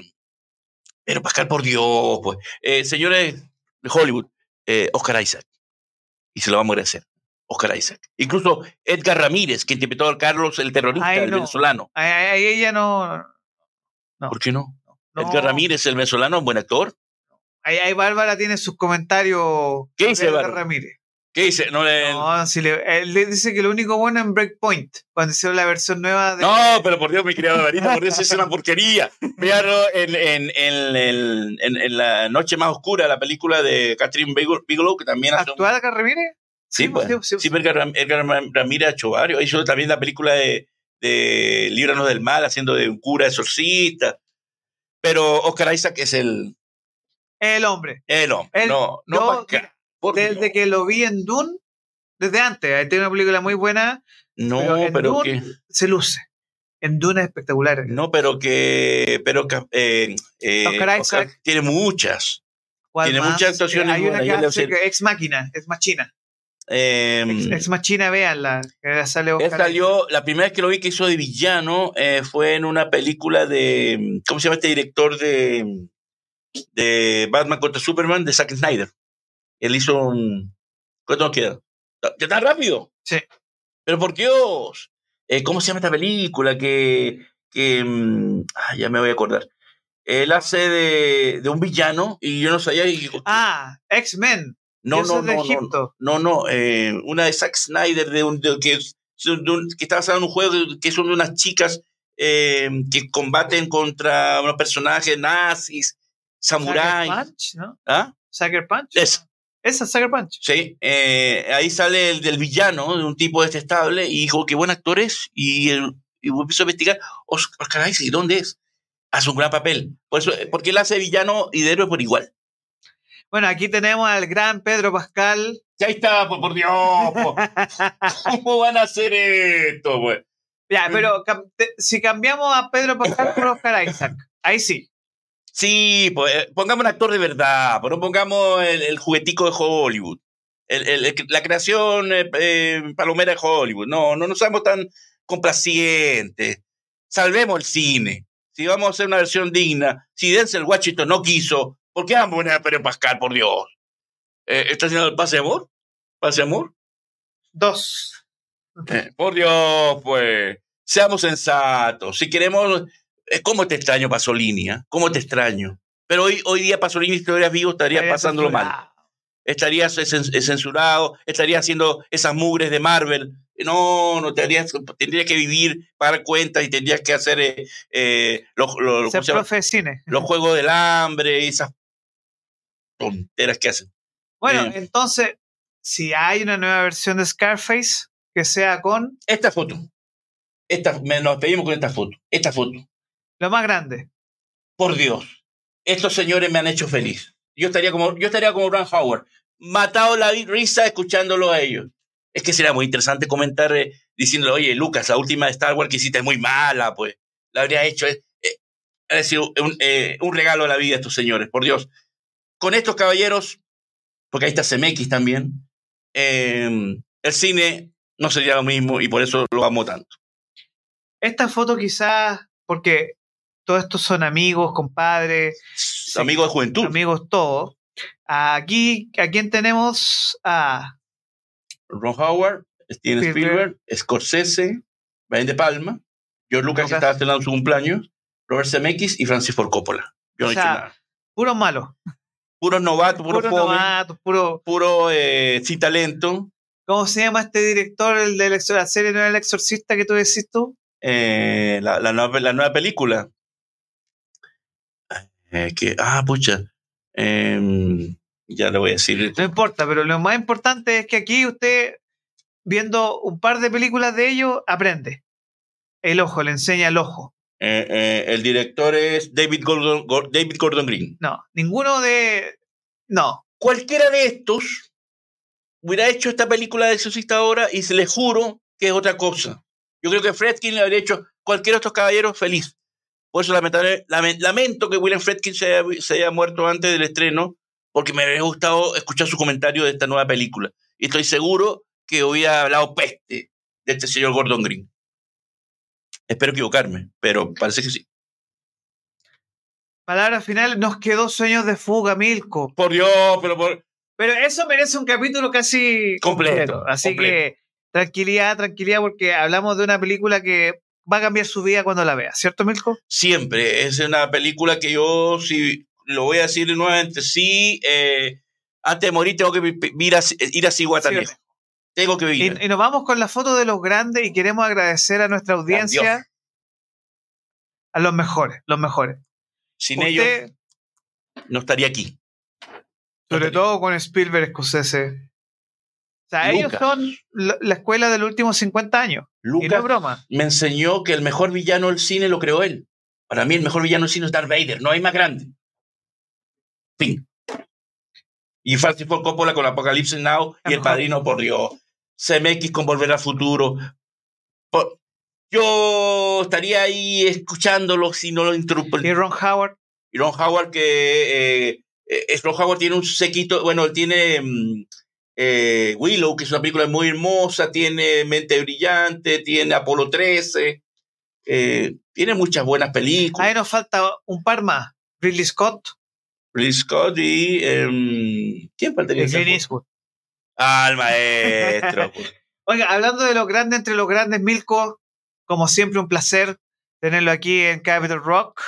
Speaker 1: pero Pascal, por Dios, pues. Eh, señores de Hollywood, eh, Oscar Isaac. Y se lo vamos a agradecer. Oscar Isaac. Incluso Edgar Ramírez, que interpretó a Carlos el terrorista, el venezolano.
Speaker 2: Ahí, ella no,
Speaker 1: ¿Por qué no? Edgar Ramírez, el venezolano, un buen actor.
Speaker 2: Ahí, Bárbara tiene sus comentarios.
Speaker 1: ¿Qué dice Edgar Ramírez? ¿Qué dice? No, le-
Speaker 2: No, si le, él le dice que lo único bueno en Breakpoint, cuando hicieron la versión nueva de.
Speaker 1: No, pero por Dios, mi querida Barbarita, por Dios, es una porquería. Véanlo en, en, en, en- La Noche Más Oscura, la película de Catherine Bigelow, que también hace un-
Speaker 2: ¿Actual acá Ramírez?
Speaker 1: Sí, pues. Sí, Edgar Ram- Ramírez hecho varios. Hizo también la película de, de Líbranos del Mal, haciendo de un cura exorcista. Pero Oscar Isaac es el,
Speaker 2: El hombre.
Speaker 1: el hombre.
Speaker 2: El-
Speaker 1: no, no
Speaker 2: yo, Desde que lo vi en Dune, desde antes, ahí tiene una película muy buena,
Speaker 1: No,
Speaker 2: pero en
Speaker 1: pero
Speaker 2: Dune
Speaker 1: que.
Speaker 2: se luce. En Dune es espectacular.
Speaker 1: No, pero que. Pero que. eh, eh,
Speaker 2: Oscar
Speaker 1: Oscar
Speaker 2: Isaac.
Speaker 1: tiene muchas.
Speaker 2: ¿Cuál
Speaker 1: tiene
Speaker 2: más?
Speaker 1: muchas actuaciones
Speaker 2: hay una que hace Ex Máquina, Ex Machina.
Speaker 1: Eh,
Speaker 2: Ex, Ex Machina, véanla. Sale
Speaker 1: Él salió, la primera vez que lo vi que hizo de villano eh, fue en una película de, ¿cómo se llama este director de, de Batman contra Superman? De Zack Snyder. Él hizo un... ¿Cuánto nos queda? ¿Ya tan rápido?
Speaker 2: Sí.
Speaker 1: Pero por Dios, eh, ¿cómo se llama esta película? Que, que mm, ya me voy a acordar. Él hace de, de un villano y yo no sabía... y-
Speaker 2: Ah, X-Men.
Speaker 1: no, no, no, no, no, no, eh, una de Zack Snyder, de un, de- que, es- de un- que está basada en un juego que son de unas chicas eh, que combaten contra unos personajes nazis,
Speaker 2: Sucker
Speaker 1: samuráis.
Speaker 2: Punch, ¿no?
Speaker 1: ¿Ah?
Speaker 2: Sucker Punch.
Speaker 1: Es-
Speaker 2: Esa es Sucker Punch.
Speaker 1: Sí, eh, ahí sale el del villano, de un tipo detestable, y dijo, qué buen actor es, y, el, y empezó a investigar, Os- Oscar Isaac, ¿y dónde es? Hace un gran papel, por eso, porque él hace villano y de héroe por igual.
Speaker 2: Bueno, aquí tenemos al gran Pedro Pascal.
Speaker 1: Ya está, por, por Dios. [LAUGHS] ¿cómo van a hacer esto, pues?
Speaker 2: Ya, pero si cambiamos a Pedro Pascal por Oscar Isaac, ahí sí.
Speaker 1: Sí, pues, pongamos un actor de verdad, pues no pongamos el, el juguetico de Hollywood, el- el- el- la creación eh, eh, palomera de Hollywood. No, no nos seamos tan complacientes. Salvemos el cine. Si vamos a hacer una versión digna, si Denzel Washington no quiso, ¿por qué vamos a poner a Pedro Pascal, por Dios? Eh, ¿Está haciendo el pase de amor? ¿Pase de amor?
Speaker 2: Dos.
Speaker 1: Eh, por Dios, pues, seamos sensatos. Si queremos, ¿cómo te extraño, Pasolini? ah? ¿Cómo te extraño? Pero hoy, hoy día Pasolini, si estuvieras vivo, estaría pasándolo mal. Estarías eh, censurado, estarías haciendo esas mugres de Marvel. No, no tendrías, tendrías que vivir, pagar cuentas y tendrías que hacer eh, eh, los, los-
Speaker 2: Ser
Speaker 1: ¿cómo se
Speaker 2: profe de cine.
Speaker 1: los juegos del hambre, esas tonteras que hacen.
Speaker 2: Bueno,
Speaker 1: Bien.
Speaker 2: entonces, si hay una nueva versión de Scarface, que sea con
Speaker 1: Esta foto. Esta, nos pedimos con esta foto. Esta foto.
Speaker 2: Lo más grande.
Speaker 1: por Dios, estos señores me han hecho feliz. Yo estaría como, yo estaría como Howard, matado la risa escuchándolo a ellos. Es que sería muy interesante comentar eh, diciéndole, oye, Lucas, la última de Star Wars que hiciste es muy mala, pues. La habría hecho, eh, eh, ha sido un, eh, un regalo a la vida a estos señores, por Dios. Con estos caballeros, porque ahí está CMX también, eh, el cine no sería lo mismo y por eso lo amo tanto.
Speaker 2: Esta foto quizás, porque todos estos son amigos, compadres,
Speaker 1: Amigo de juventud.
Speaker 2: amigos todos. Aquí, ¿a quién tenemos? A
Speaker 1: Ron Howard, Steven
Speaker 2: Spielberg.
Speaker 1: Scorsese, Brian De Palma, George Lucas, que estaba celebrando su cumpleaños, Robert Zemeckis y Francis Ford Coppola. Yo no
Speaker 2: O
Speaker 1: he
Speaker 2: sea,
Speaker 1: nada.
Speaker 2: puros malos,
Speaker 1: Puros novatos, puros
Speaker 2: puros
Speaker 1: jóvenes,
Speaker 2: novatos, puro.
Speaker 1: puro eh, sin talento.
Speaker 2: ¿Cómo se llama este director, el de la serie no el exorcista que tú decís tú?
Speaker 1: Eh, la, la nueva, la nueva película. Eh, que, ah, pucha. Em, ya le voy a decir.
Speaker 2: No importa, pero lo más importante es que aquí usted, viendo un par de películas de ellos, aprende. El ojo, le enseña el ojo.
Speaker 1: Eh, eh, el director es David Gordon, Gor- David Gordon Green.
Speaker 2: No, ninguno de. No.
Speaker 1: cualquiera de estos hubiera hecho esta película de Exorcista ahora y se le juro que es otra cosa. Yo creo que Fredkin le habría hecho cualquiera de estos caballeros feliz. Por eso lamentable- lamen- lamento que William Fredkin se haya, se haya muerto antes del estreno, porque me habría gustado escuchar su comentario de esta nueva película. Y estoy seguro que hubiera hablado peste de este señor Gordon Green. Espero equivocarme, pero parece que sí.
Speaker 2: Palabra final, nos quedó sueños de fuga, Milko.
Speaker 1: Por Dios, pero por...
Speaker 2: Pero eso merece un capítulo casi
Speaker 1: Completo,
Speaker 2: Así
Speaker 1: completo.
Speaker 2: que tranquilidad, tranquilidad, porque hablamos de una película que va a cambiar su vida cuando la vea, ¿cierto, Milko?
Speaker 1: siempre. Es una película que yo, si lo voy a decir nuevamente, sí, eh, Antes de morir tengo que ir a, ir a.
Speaker 2: Sí,
Speaker 1: Tengo que
Speaker 2: Y,
Speaker 1: vivir.
Speaker 2: y nos vamos con la foto de los grandes y queremos agradecer a nuestra audiencia, a los mejores, los mejores.
Speaker 1: Sin ellos no estaría aquí.
Speaker 2: sobre
Speaker 1: estaría-
Speaker 2: todo con Spielberg Scorsese. O sea, ellos son la, la escuela de los últimos 50 años. No
Speaker 1: Lucas
Speaker 2: broma.
Speaker 1: me enseñó que el mejor villano del cine lo creó él. Para mí el mejor villano del cine es Darth Vader, no hay más grande. Fin. Y Francis Ford Coppola con Apocalipsis Now y
Speaker 2: El.
Speaker 1: Padrino por Dios. CMX con Volver al Futuro. Por- Yo estaría ahí escuchándolo si no lo interrumpo.
Speaker 2: Y Ron Howard.
Speaker 1: Y Ron Howard que eh, eh, Ron Howard tiene un sequito, bueno, él tiene mm, eh, Willow, que es una película muy hermosa, tiene Mente Brillante, tiene Apolo 13, eh, tiene muchas buenas películas.
Speaker 2: Ahí nos falta un par más. Ridley Scott
Speaker 1: Ridley Scott y em, ¿quién faltaría?
Speaker 2: Clint Eastwood.
Speaker 1: Ah, el maestro. pues. [LAUGHS]
Speaker 2: Oiga, hablando de los grandes entre los grandes, Milko, como siempre un placer tenerlo aquí en Capital Rock,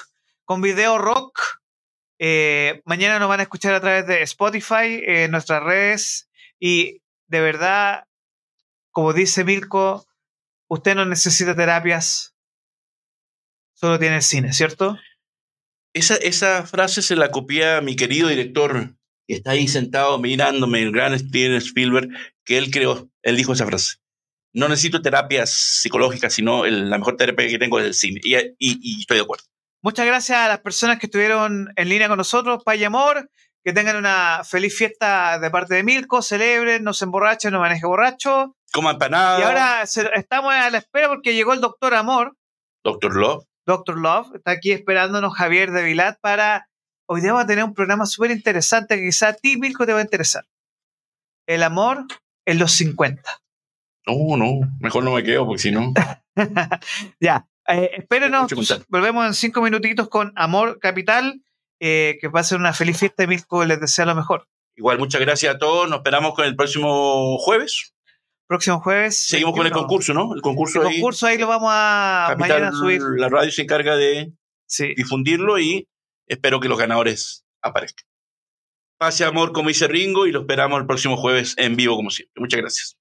Speaker 2: con video rock. Eh, mañana nos van a escuchar a través de Spotify, en nuestras redes, y de verdad, como dice Milko, usted no necesita terapias, solo tiene el cine, ¿cierto?
Speaker 1: Esa, esa frase se la copia a mi querido director, que está ahí sentado mirándome, el gran Steven Spielberg, que él creó, él dijo esa frase. No necesito terapias psicológicas, sino el- la mejor terapia que tengo es el cine. Y, y- y estoy de acuerdo.
Speaker 2: Muchas gracias a las personas que estuvieron en línea con nosotros, Pay Amor. Que tengan una feliz fiesta de parte de Milko, celebren, no se emborrachen, no maneje borracho.
Speaker 1: Como empanada,
Speaker 2: Y ahora se- estamos a la espera porque llegó el doctor Amor,
Speaker 1: Doctor Love.
Speaker 2: Doctor Love, está aquí esperándonos Javier de Vilat para... Hoy día vamos a tener un programa súper interesante que quizá a ti, Milko, te va a interesar. El amor en los 50.
Speaker 1: No, no, mejor no me quedo, porque si no. [LAUGHS]
Speaker 2: ya, eh, espérenos, volvemos en cinco minutitos con Amor Capital, eh, que ser una feliz fiesta y Milko les desea lo mejor.
Speaker 1: Igual, muchas gracias a todos. Nos esperamos con el próximo jueves.
Speaker 2: Próximo jueves.
Speaker 1: Seguimos con el
Speaker 2: 21.
Speaker 1: concurso, ¿no? El concurso
Speaker 2: El
Speaker 1: ahí.
Speaker 2: concurso ahí lo vamos a
Speaker 1: Capital,
Speaker 2: mañana a subir.
Speaker 1: la radio se encarga de
Speaker 2: Sí.
Speaker 1: difundirlo y espero que los ganadores aparezcan. Pase amor, como dice Ringo, y lo esperamos el próximo jueves en vivo, como siempre. Muchas gracias.